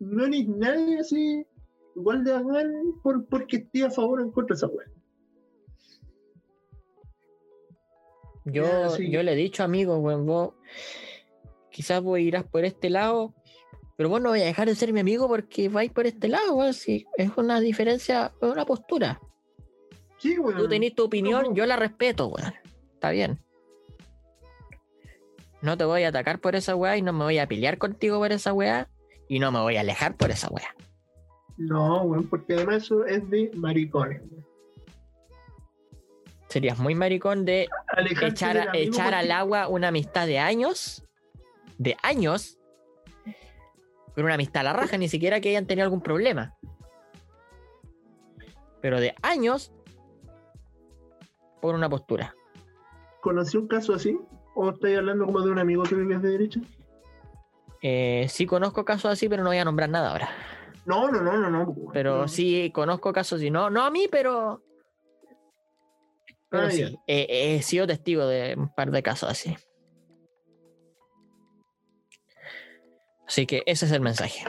No eres nadie así, igual de bacán por, porque esté a favor o en contra de esa weá. Yo, sí. yo le he dicho, amigo, weón, vos quizás vos irás por este lado, pero vos no vais a dejar de ser mi amigo porque vais por este lado, weón. Si es una diferencia, es una postura. Sí, weón. Tú tenés tu opinión, no. yo la respeto, weón. Está bien. No te voy a atacar por esa weá y no me voy a pelear contigo por esa weá y no me voy a alejar por esa weá. No, weón, porque además eso es de maricones, weón. Serías muy maricón de echar, echar al agua una amistad de años, de años, con una amistad a la raja, ni siquiera que hayan tenido algún problema. Pero de años por una postura. ¿Conocí un caso así? ¿O estáis hablando como de un amigo que vive de derecha? Eh, sí conozco casos así, pero no voy a nombrar nada ahora. No, no, no, no, no. weón. Pero No. sí conozco casos y no, no a mí, pero. Pero Ah, sí, he, he sido testigo de un par de casos así. Así que ese es el mensaje.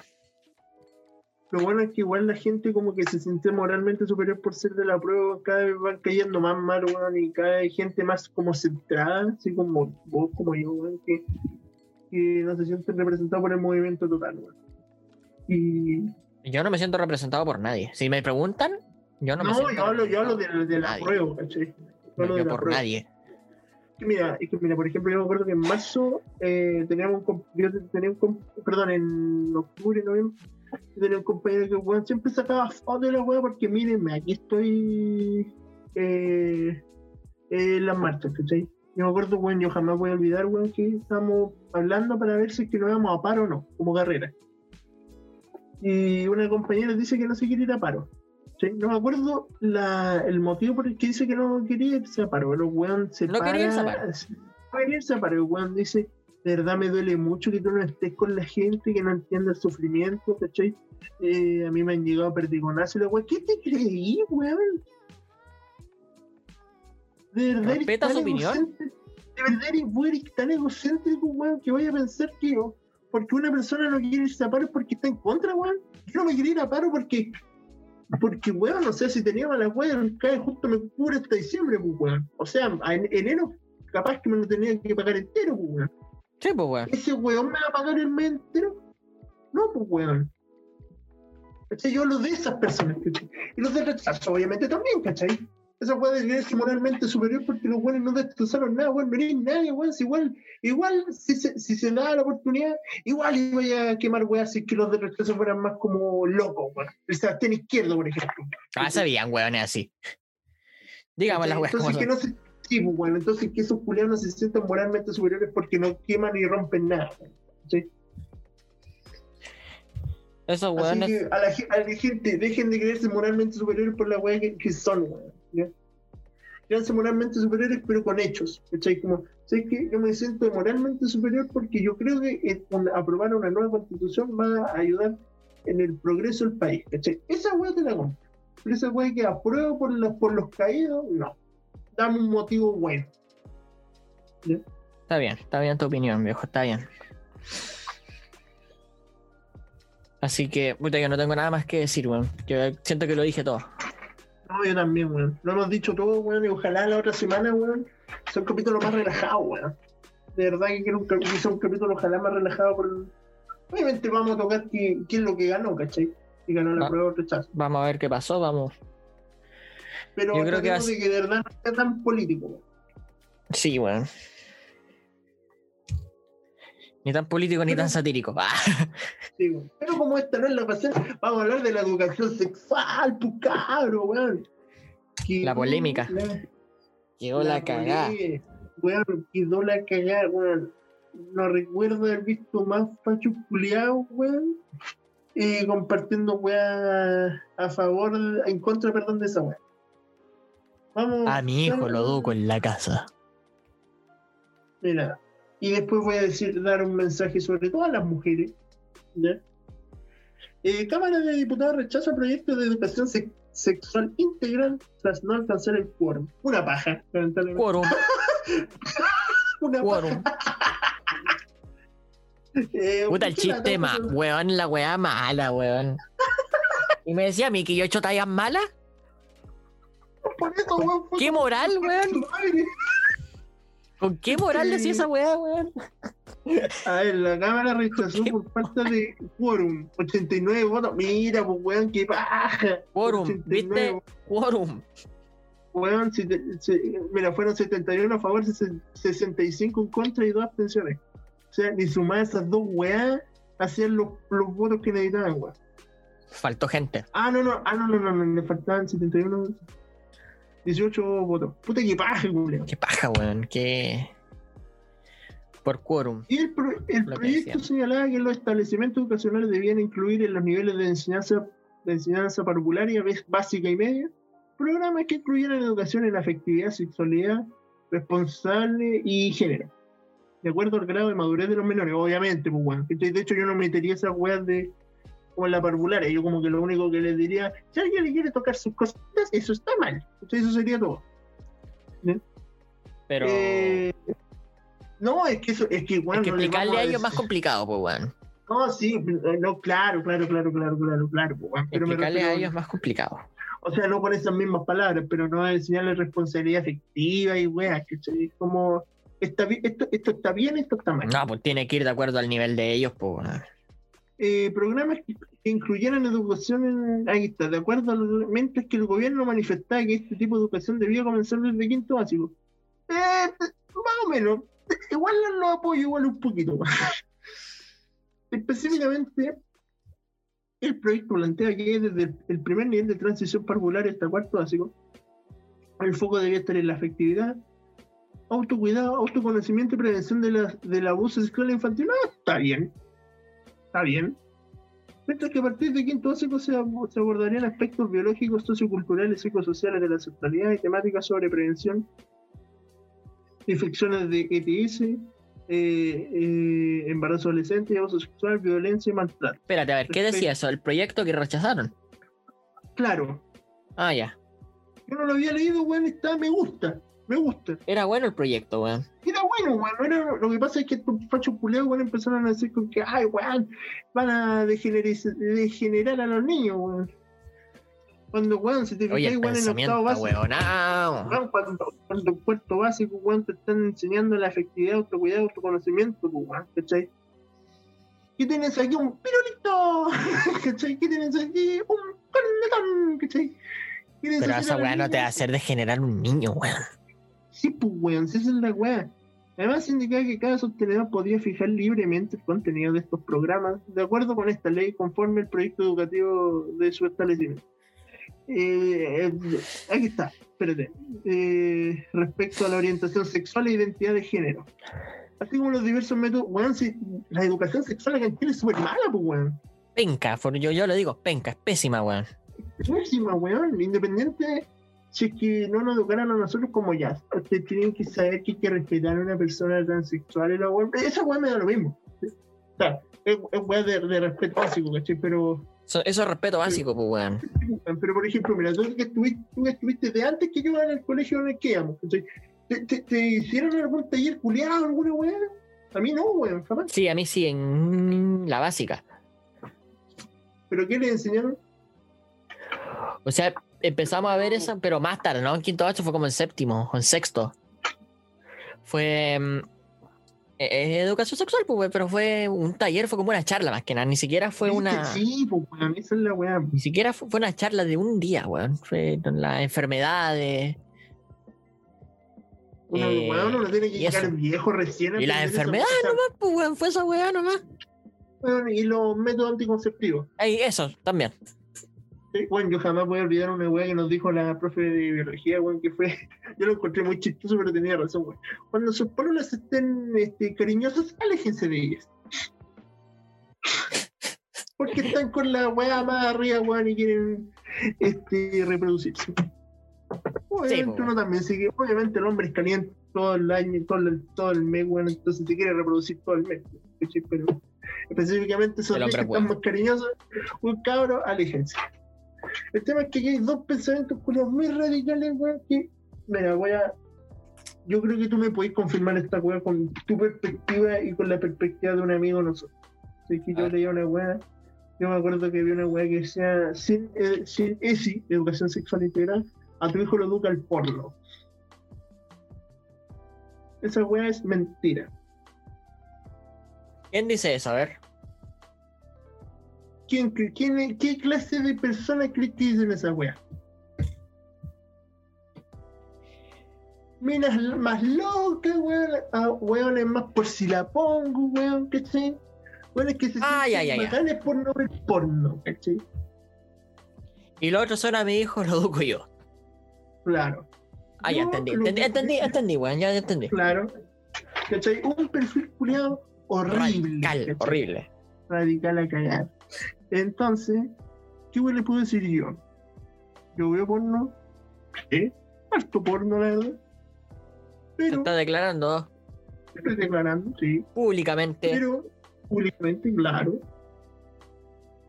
Lo bueno es que igual la gente como que se siente moralmente superior por ser de la prueba, cada vez van cayendo más mal, weón, y cada vez gente más como centrada, así como vos, como yo, weón, que, que no se sienten representados por el movimiento total, weón. Y Yo no me siento representado por nadie. Si me preguntan, yo no, me no, siento yo hablo, yo hablo de, de la prueba, ¿cachai? No, por prueba. nadie. mira, es que mira, por ejemplo, yo me acuerdo que en marzo eh, teníamos un, yo tenía un comp- perdón, en octubre, noviembre, yo tenía un compañero que weón, siempre sacaba fotos de la weá porque mírenme, aquí estoy eh, en las marchas, ¿cachai? Yo me acuerdo, weón, yo jamás voy a olvidar, weón, que estábamos hablando para ver si es que nos íbamos a paro o no, como carrera. Y una compañera dice que no se quiere ir a paro. ¿Sí? No me acuerdo la, el motivo por el que dice que no quería irse a paro, pero weón se No quería irse a para- paro. No quería irse a paro, el weón dice, de verdad me duele mucho que tú no estés con la gente, que no entienda el sufrimiento, ¿cachai? Eh, a mí me han llegado perdigonazos y la weón, ¿qué te creí, weón? De verdad, eres Respeta tan su opinión. de verdad eres, vos eres tan egocéntrico, weón, que vaya a pensar que yo, porque una persona no quiere irse a paro porque está en contra, weón. Yo no me quiero ir a paro porque, porque, weón, no sé, si teníamos la weón, cae justo me cubre hasta diciembre, pues, weón. O sea, en enero capaz que me lo tenía que pagar entero, pues, weón. Sí, pues, weón. ¿Ese weón me va a pagar el mes entero? No, pues, weón. ¿Cachai? Yo hablo de esas personas, ¿cachai? Y los de rechazo, obviamente, también, ¿cachai? Esa weá de creerse moralmente superior porque los weones no destrozaron nada, weón, no eres nadie, weón. Si igual, igual, si se, si se da la oportunidad, igual iba a quemar weas si es que los de rechazo fueran más como locos, weón. El Sebastián Izquierdo, por ejemplo. Ah, sabían, weones así. Digamos las weas Entonces, que no se. Sí, pues, bueno, entonces que esos culianos se sientan moralmente superiores porque no queman ni rompen nada. weón. ¿sí? Esos Así weones. que a la, ge- a la gente, dejen de creerse moralmente superiores por la weá que, que son, weón. ¿Ya? Moralmente superiores, pero con hechos. ¿Cachai? Como, ¿sabes qué? Yo me siento moralmente superior porque yo creo que aprobar una nueva constitución va a ayudar en el progreso del país. ¿Cachai? Esa weá te la compro. Pero esa weá que apruebo por, los por los caídos, no. Dame un motivo bueno. Está bien, está bien tu opinión, viejo, está bien. Así que, puta, yo no tengo nada más que decir, weón. Yo siento que lo dije todo. No, yo también, weón. Lo hemos dicho todo, weón, y ojalá la otra semana, weón, sea un capítulo más relajado, weón. De verdad que quiero un, que sea un capítulo ojalá más relajado. Por... Obviamente vamos a tocar qué es lo que ganó, ¿cachai? Si ganó la Ah. prueba o rechazo. Vamos a ver qué pasó, vamos. Pero Yo creo que va a de que de verdad no sea tan político, weón. Sí, weón. Ni tan político ni tan satírico. Ah, Sí, weón. Pero como esta no es la pasión, vamos a hablar de la educación sexual, tu cabro, weón. La polémica. la- Quedó la cagada. Weón, quedó la cagada, weón. No recuerdo haber visto más fachos culiados, weón. eh, compartiendo weá a favor, en contra, perdón, de esa weá. Vamos. A mi hijo lo educo en la casa. Mira, y después voy a decir, dar un mensaje sobre todas las mujeres. ¿ya? Eh, Cámara de Diputados rechaza proyecto de educación sex- sexual integral tras no alcanzar el quórum. Una paja, lamentablemente. Quórum, Una quórum. paja. Eh, Puta el ¿por qué la chiste, ma, tapa? weón, la weá mala, weón. Y me decía a mí que yo he hecho tallas malas. Por eso, weón, ¿Qué moral, weón? ¿Con qué moral decía esa weá, weón? A ver, la Cámara rechazó por falta de quórum. 89 votos. Mira, pues, weón, qué paja. Quórum, 89 ¿viste? Quórum. Weón, si te- mira, fueron 71 a favor, ses- 65 en contra y dos abstenciones. O sea, ni sumar esas dos weas hacían los, los votos que necesitaban, weón. Faltó gente. Ah, no, no, ah, no, no, no, no, le faltaban 71, 18 votos. Puta que paja, weón. Qué paja, weón. Qué. Por quórum. Y el, pro- el proyecto señalaba que los establecimientos educacionales debían incluir en los niveles de enseñanza, de enseñanza parvularia, básica y media, programas que incluyeran educación en afectividad, sexualidad, responsable y género. De acuerdo al grado de madurez de los menores, obviamente, pues bueno. De hecho, yo no metería esas weas de como en la parvularia. Yo como que lo único que les diría, si alguien le quiere tocar sus cositas, eso está mal. Entonces, eso sería todo. Pero. Eh, no, es que eso, es que, es bueno, que no explicarle vamos a ellos más complicado, pues, weón. No, sí, no, claro, claro, claro, claro, claro, claro, pues, weón, pero me Explicarle a ellos es más complicado. o sea, no con esas mismas palabras, pero no a enseñarles responsabilidad afectiva y weas, ¿cachai? Es como, está bien, esto, esto está bien, esto está mal. No, pues tiene que ir de acuerdo al nivel de ellos, pues, weón. Eh, programas que, que incluyeran educación en, ahí está, de acuerdo a los, mientras que el gobierno manifestaba que este tipo de educación debía comenzar desde quinto básico. Eh, más o menos, igual lo apoyo igual un poquito. Específicamente, el proyecto plantea que desde el primer nivel de transición parvular hasta cuarto básico, el foco debía estar en la afectividad, autocuidado, autoconocimiento y prevención de la- del abuso sexual infantil. No, está bien, está bien. Mientras que a partir de quinto básico se, ab- se abordarían aspectos biológicos, socioculturales, psicosociales de la sexualidad y temáticas sobre prevención, infecciones de ETS, eh, eh, embarazo adolescente, abuso sexual, violencia y maltrato. Espérate, a ver, ¿qué decía eso? El proyecto que rechazaron. Claro, Ah, ya. yo no lo había leído, weón, está, me gusta, me gusta. Era bueno el proyecto, weón. Era bueno, weón. no era- lo que pasa es que estos fachos culeados, weón, empezaron a decir con que, ay, weón, van a degenerar, degenerar a los niños, weón. Cuando, weón, si te fijas, weón, en octavo básico, weonao. weón, cuando, cuando en cuarto básico, weón, te están enseñando la efectividad, autocuidado, autoconocimiento, pues, weón, ¿cachai? ¿Qué tienes aquí? Un pirulito, ¿cachai? ¿Qué tienes aquí? Un cornetón, ¿cachai? ¿Quieres Pero esa weá no te va a hacer degenerar un niño, weón. Sí, pues, weón, esa es la weá. Además, indica que cada sostenedor podría fijar libremente el contenido de estos programas, de acuerdo con esta ley, conforme el proyecto educativo de su establecimiento. Eh, eh, aquí está, espérate. Eh, respecto a la orientación sexual e identidad de género. Así como los diversos métodos, weón, si la educación sexual acá en Chile es súper mala, pues, weón. Penca, yo, yo lo digo, penca, es pésima, weón. Pésima, weón. Independiente, si es que no nos educaran a nosotros como ya. Ustedes tienen que saber que hay que respetar a una persona transexual y la weón. Esa weón me da lo mismo. O sea, es, es weón de, de respeto básico, ¿cachai? Pero, Eso, eso es respeto básico, pues, weón. pero por ejemplo, mira, tú que estuviste, tú que estuviste de antes que yo en el colegio en el que íbamos, ¿cachai? ¿Te, te, te hicieron algún taller culiado, alguna weón? A mí no, weón, jamás. Sí, a mí sí, en la básica. ¿Pero qué le enseñaron? O sea, empezamos a ver esa, pero más tarde, ¿no? En quinto ocho fue como en séptimo o en sexto. Fue mm, eh, eh, educación sexual, pues, pero fue un taller, fue como una charla más que nada. Ni siquiera fue ¿Viste? una. Sí, pues, weón, esa es la weón. Ni siquiera fu- fue una charla de un día, weón. Fue las enfermedades. Eh, weón, uno tiene que y llegar eso. viejo recién. Y las enfermedades nomás, pues, weón. Fue esa weá nomás. Bueno, y los métodos anticonceptivos. Ey, eso, también. Sí, Bueno, yo jamás voy a olvidar una weá que nos dijo la profe de biología, weón, que fue, yo lo encontré muy chistoso, pero tenía razón, weón. Cuando sus pololas estén este, cariñosas, aléjense de ellas. Porque están con la weá más arriba, weón, y quieren este, reproducirse. Obviamente po, uno también sigue, obviamente el hombre es caliente todo el año, todo el, todo el mes, weón, entonces se quiere reproducir todo el mes. Pero específicamente esos días que es están bueno. más cariñosos, un cabro, aléjense. El tema es que aquí hay dos pensamientos culiados muy radicales, weón, que, mira, voy a... Yo creo que tú me podés confirmar esta weá con tu perspectiva y con la perspectiva de un amigo nosotros. Así que yo ver. leía una weá, yo me acuerdo que vi una weá que decía, sin, eh, sin ESI, Educación Sexual Integral, a tu hijo lo educa el porno. Esa weá es mentira. ¿Quién dice eso? A ver. ¿Quién, quién, ¿Qué clase de personas dicen esa weá? Minas más locas, weón. Ah, weones más por si la pongo, weón, ¿cachai? Weones que se Ah, sienten ya, ya. bacanes por no ver porno, ¿cachai? Y los otros son a mi hijo, lo educo yo. Claro, Ah, ya entendí. Entendí, entendí, entendí, weón. Ya entendí. claro. ¿Cachai? Un perfil culiado horrible. Horrible. Radical a cagar. Entonces, ¿qué le puedo decir yo? Yo veo porno, ¿eh? Harto porno, la verdad. Se está declarando estoy declarando, sí. públicamente, Pero, públicamente, claro.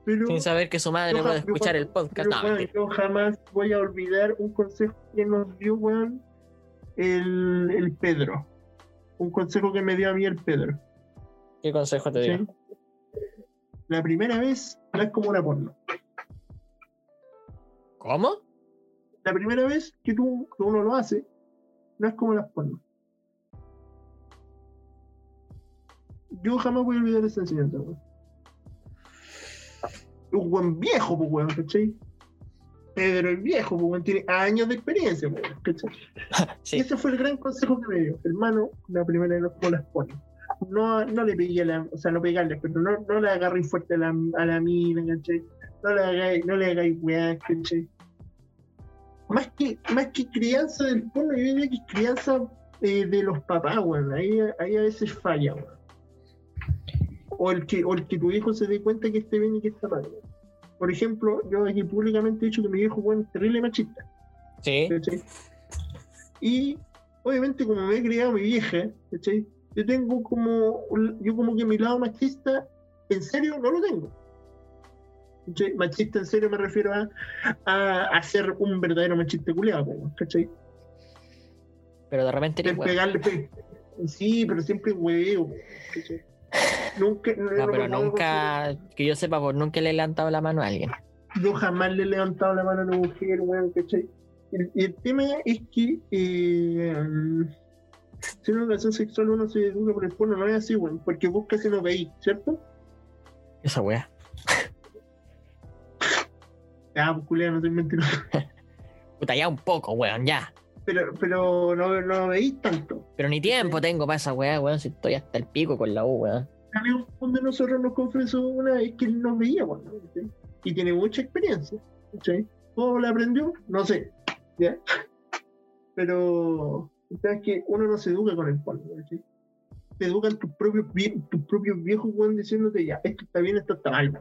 Pero, sin saber que su madre yo puede yo escuchar el podcast. pero, No, yo jamás voy a olvidar un consejo que nos dio, weón, el, el Pedro. Un consejo que me dio a mí el Pedro. ¿Qué consejo te ¿sí? La primera vez no es como una porno. ¿Cómo? la primera vez que, tú, que uno lo hace, no es como las pornos. Yo jamás voy a olvidar esa enseñanza, weón. Un buen viejo, pues, weón, ¿cachai? Pedro el viejo, pues, weón, tiene años de experiencia, weón, ¿cachai? Sí. ese fue el gran consejo que me dio. Hermano, la primera vez no es como las pornos. No, no le pegué a la, o sea, no pegarle, pero no, no le agarréis fuerte a la, a la mina, ¿cachai? No le hagáis, no le hagáis weá, ¿cachai? Más que, más que crianza del porno, yo diría que es crianza de los papás, weón. Ahí, ahí a veces falla, weón. O el, que, o el que tu hijo se dé cuenta que esté bien y que está mal, weón. Por ejemplo, yo aquí públicamente he dicho que mi viejo, weón, es terrible machista. Sí. ¿cachai? Y obviamente como me he criado mi vieja, ¿cachai? Yo tengo como, yo como que mi lado machista, en serio, no lo tengo. ¿Cachai? Machista en serio me refiero a, a, a ser un verdadero machista culiado, ¿cachai? Pero de repente De pegarle, pe- Sí, pero siempre hueveo. ¿cachai? Nunca, no, No, pero nunca, que yo sepa, pues nunca le he levantado la mano a alguien. yo jamás le he levantado la mano a una mujer, weón, ¿cachai? El, y el tema es que eh, si una relación sexual uno se educa por el porno, no es así, weón, porque vos casi no veis, ¿cierto? Esa wea. Ah, pues culiao, no soy mentiroso. Puta, ya un poco, weón, ya. Pero, pero no, no veis tanto. Pero ni tiempo tengo para esa weá, weón, si estoy hasta el pico con la U, weón. amigo de nosotros nos confesó una vez que él nos veía, weón. Y tiene mucha experiencia, ¿cachai? ¿Cómo la aprendió? No sé, ¿ya? Pero, ¿sabes que Uno no se educa con el porno, ¿cachai? Te educan tus propios, viejos, weón, diciéndote ya, esto está bien, esto está mal.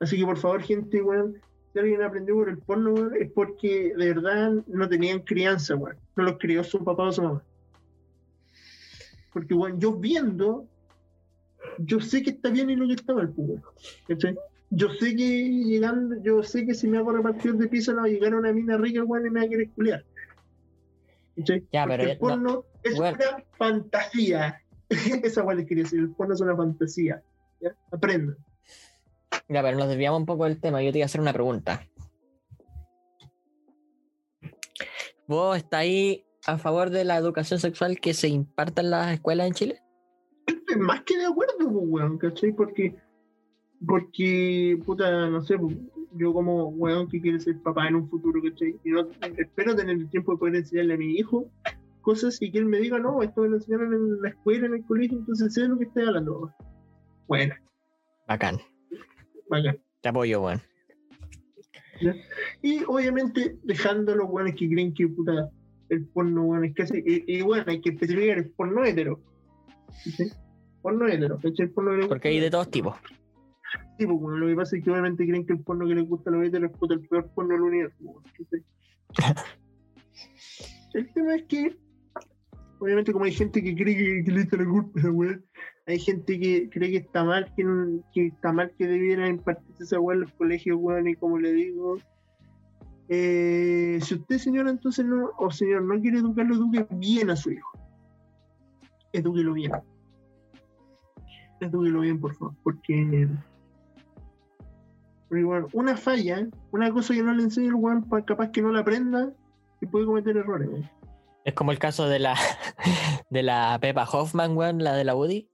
Así que por favor, gente, weón, si alguien aprendió por el porno, es porque de verdad no tenían crianza, weón. No los crió su papá o su mamá. Porque, weón, yo viendo, yo sé que está bien y lo que está mal, pues, weón. Yo sé que llegando, yo sé que si me hago repartir de pizza no va a llegar una mina rica, weón, y me va a querer culiar. Ya, Porque pero el porno es una fantasía. Esa weón les quería decir, el porno es una fantasía. Aprendan. Ya, pero nos desviamos un poco del tema. Yo te iba a hacer una pregunta. ¿Vos estáis a favor de la educación sexual que se imparta en las escuelas en Chile? Estoy más que de acuerdo, pues, weón, ¿cachai? Porque, porque, puta, no sé, pues, yo como weón que quiere ser papá en un futuro, ¿cachai? Y no, espero tener el tiempo de poder enseñarle a mi hijo cosas y que él me diga, no, esto me lo enseñaron en la escuela, en el colegio, entonces sé de lo que estoy hablando. Bueno, Bacán. bacán. Te apoyo, weón. Y obviamente dejando a los weones que creen que puta el porno weón es casi. Y, y bueno, hay que especificar el porno hetero. ¿sí? Porno hetero, ¿cachai? El porno que Porque hay de todos tipos. Sí, pues, bueno, lo que pasa es que obviamente creen que el porno que les gusta a los heteros es el peor porno del universo. ¿cachai? el tema es que, obviamente, como hay gente que cree que, que le echa la culpa a weá, hay gente que cree que está mal, que, no- que está mal que debiera impartirse esa weá en los colegios, weón, y como le digo. eh, si usted, señora, entonces no, o señor, no quiere educarlo, eduque bien a su hijo. Edúquelo bien. Edúquelo bien, por favor, porque porque, una falla, una cosa que no le enseña el weón, pa- capaz que no la aprenda y puede cometer errores. Es como el caso de la de la Pepa Hoffman, weón, la de la Woody.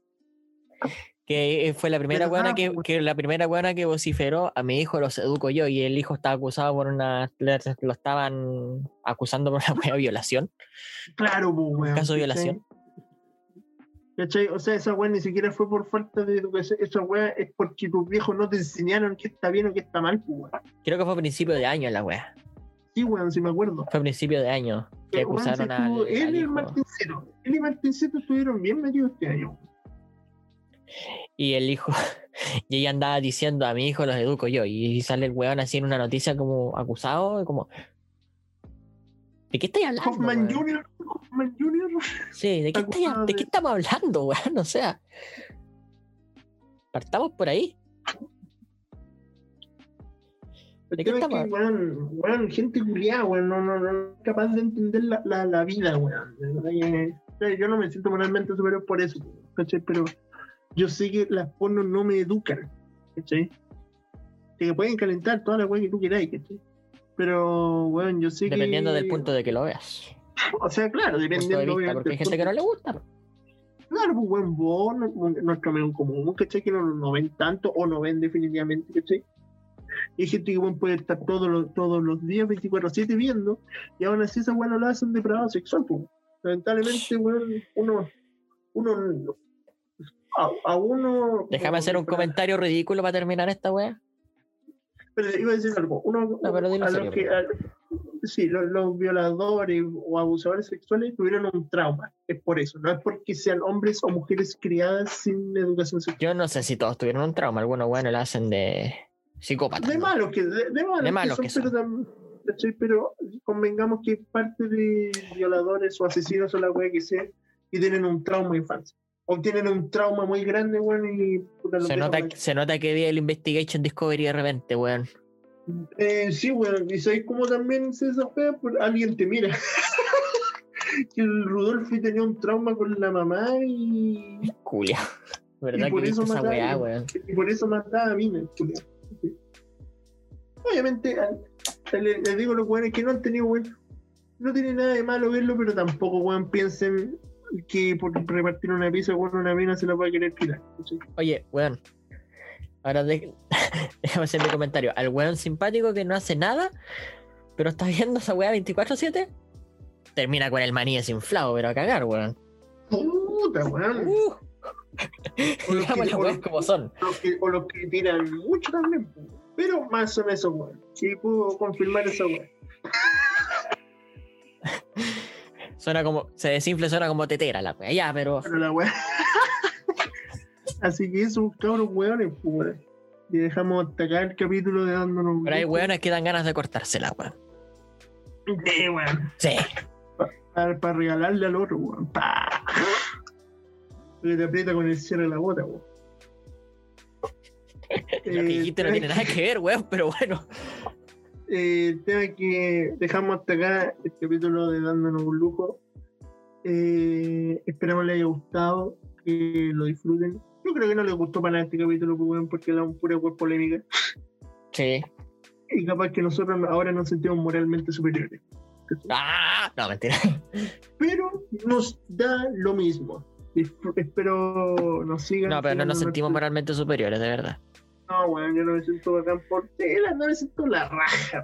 Que fue la primera ¿Verdad, buena que, weón? que la primera buena que vociferó a mi hijo los educo yo y el hijo estaba acusado por una lo estaban acusando por una de violación. Claro, pues, weón. caso de violación. ¿Cachai? O sea, esa weá ni siquiera fue por falta de educación, esa weá es porque tus viejos no te enseñaron qué está bien o qué está mal, pues, weón. Creo que fue a principio de año la wea. Sí, weón, si me acuerdo. Fue a principio de año que Eh, weón, acusaron al, estuvo él al y el hijo. Martincito. Él y Martincito estuvieron bien metidos este año. Y el hijo, y ella andaba diciendo a mi hijo los educo yo. Y sale el weón así en una noticia como acusado, como. ¿De qué estáis hablando? Hoffman? Jr., Hoffman Jr. Sí, ¿de qué, estáis- acusado ¿de de- qué estamos hablando, weón? O sea. Partamos por ahí. ¿De qué estamos que, weón, weón, gente culiada, weón, no, no, no es capaz de entender la, la, la vida, weón. Yo no me siento moralmente superior por eso, ¿cachai? Pero yo sé que las pornos no me educan, ¿cachai? Que pueden calentar toda la weá que tú queráis, ¿cachai? Pero, weón, yo sé que... Dependiendo del punto de que lo veas. O sea, claro, dependiendo de vista, porque hay gente que no le gusta. Claro, pues, weón, vos, nuestro amigo común, ¿cachai? Que no, no ven tanto o no ven definitivamente, ¿cachai? Y hay gente que puede estar todos los, todos los días 24-7 viendo y aún así esa weón no la hacen depravado sexual, pues. Lamentablemente, weón, uno, uno, a, a uno... Déjame hacer un comentario ridículo para terminar esta wea. Pero iba a decir algo, uno, No, pero a serio, los que, a- sí, los, los violadores o abusadores sexuales tuvieron un trauma, es por eso, no es porque sean hombres o mujeres criadas sin educación sexual. Yo no sé si todos tuvieron un trauma. Algunos, bueno, lo hacen de psicópata. De malos que, de, de malos De malos que que son, pero, ¿cachai? pero convengamos que parte de violadores o asesinos o la wea que sea, y tienen un trauma infancia. O tienen un trauma muy grande, weón, y puta, Se nota, mal. se nota que vi el Investigation Discovery de repente, weón. Eh, sí, weón, y sabéis cómo también se esa wea, Pues alguien te mira. que el Rudolfi tenía un trauma con la mamá y, Culia. ¿Verdad Y por que eso esa weá, weón? y por eso mataba a mí. Obviamente, al- le- les digo a los weones que no han tenido weón. No tiene nada de malo verlo, pero tampoco weón piensen que por repartir una pizza con una mina se la va a querer tirar. Oye, weón. Ahora de- déjame hacer mi comentario. Al weón simpático que no hace nada, pero está viendo esa weá 24-7, termina con el maní desinflado, pero a cagar, weón. Puta, weón. Uh, O los que- las o weas los- como son. los que- o los que tiran mucho también, pero más son esos weón. Sí, puedo confirmar esa weón. Suena como, se desinfla, suena como tetera la weá. Ya, pero Pero la weá. Así que eso, cabros weones, pues, weón. Y dejamos hasta acá el capítulo de dándonos un pero hay gusto. weones que dan ganas de cortársela, weón. Sí, weón. Sí. Para, regalarle al otro, weón. Pa. Que te aprieta con el cierre de la bota, weón. Lo que Eh, no tiene nada que ver, weón, pero bueno. eh, el tema es que dejamos hasta acá el capítulo de Dándonos un lujo. Eh, esperamos les haya gustado, que lo disfruten. Yo creo que no les gustó para nada este capítulo, pues, porque era un pura polémica. Sí. Y capaz que nosotros ahora nos sentimos moralmente superiores. Ah, no, mentira. Pero nos da lo mismo. Espero nos sigan. No, pero no nos sentimos moralmente superiores, de verdad. No, weón, yo no me siento bacán por tela, no me siento la raja.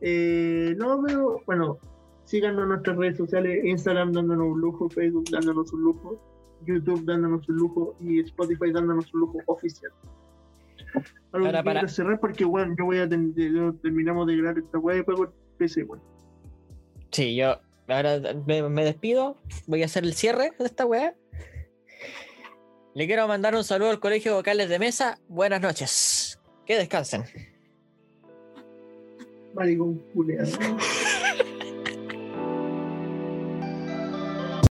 Eh, no, pero bueno, síganos en nuestras redes sociales, Instagram dándonos un lujo, Facebook dándonos un lujo, YouTube dándonos un lujo y Spotify dándonos un lujo oficial. Algo Ahora que para- cerrar porque, bueno, yo voy a ten- yo terminamos de grabar esta weá y con PC, weón. Sí, yo ahora me, me despido. Voy a hacer el cierre de esta weá. Le quiero mandar un saludo al Colegio Vocales de Mesa. Buenas noches. Que descansen. Maricón culeado.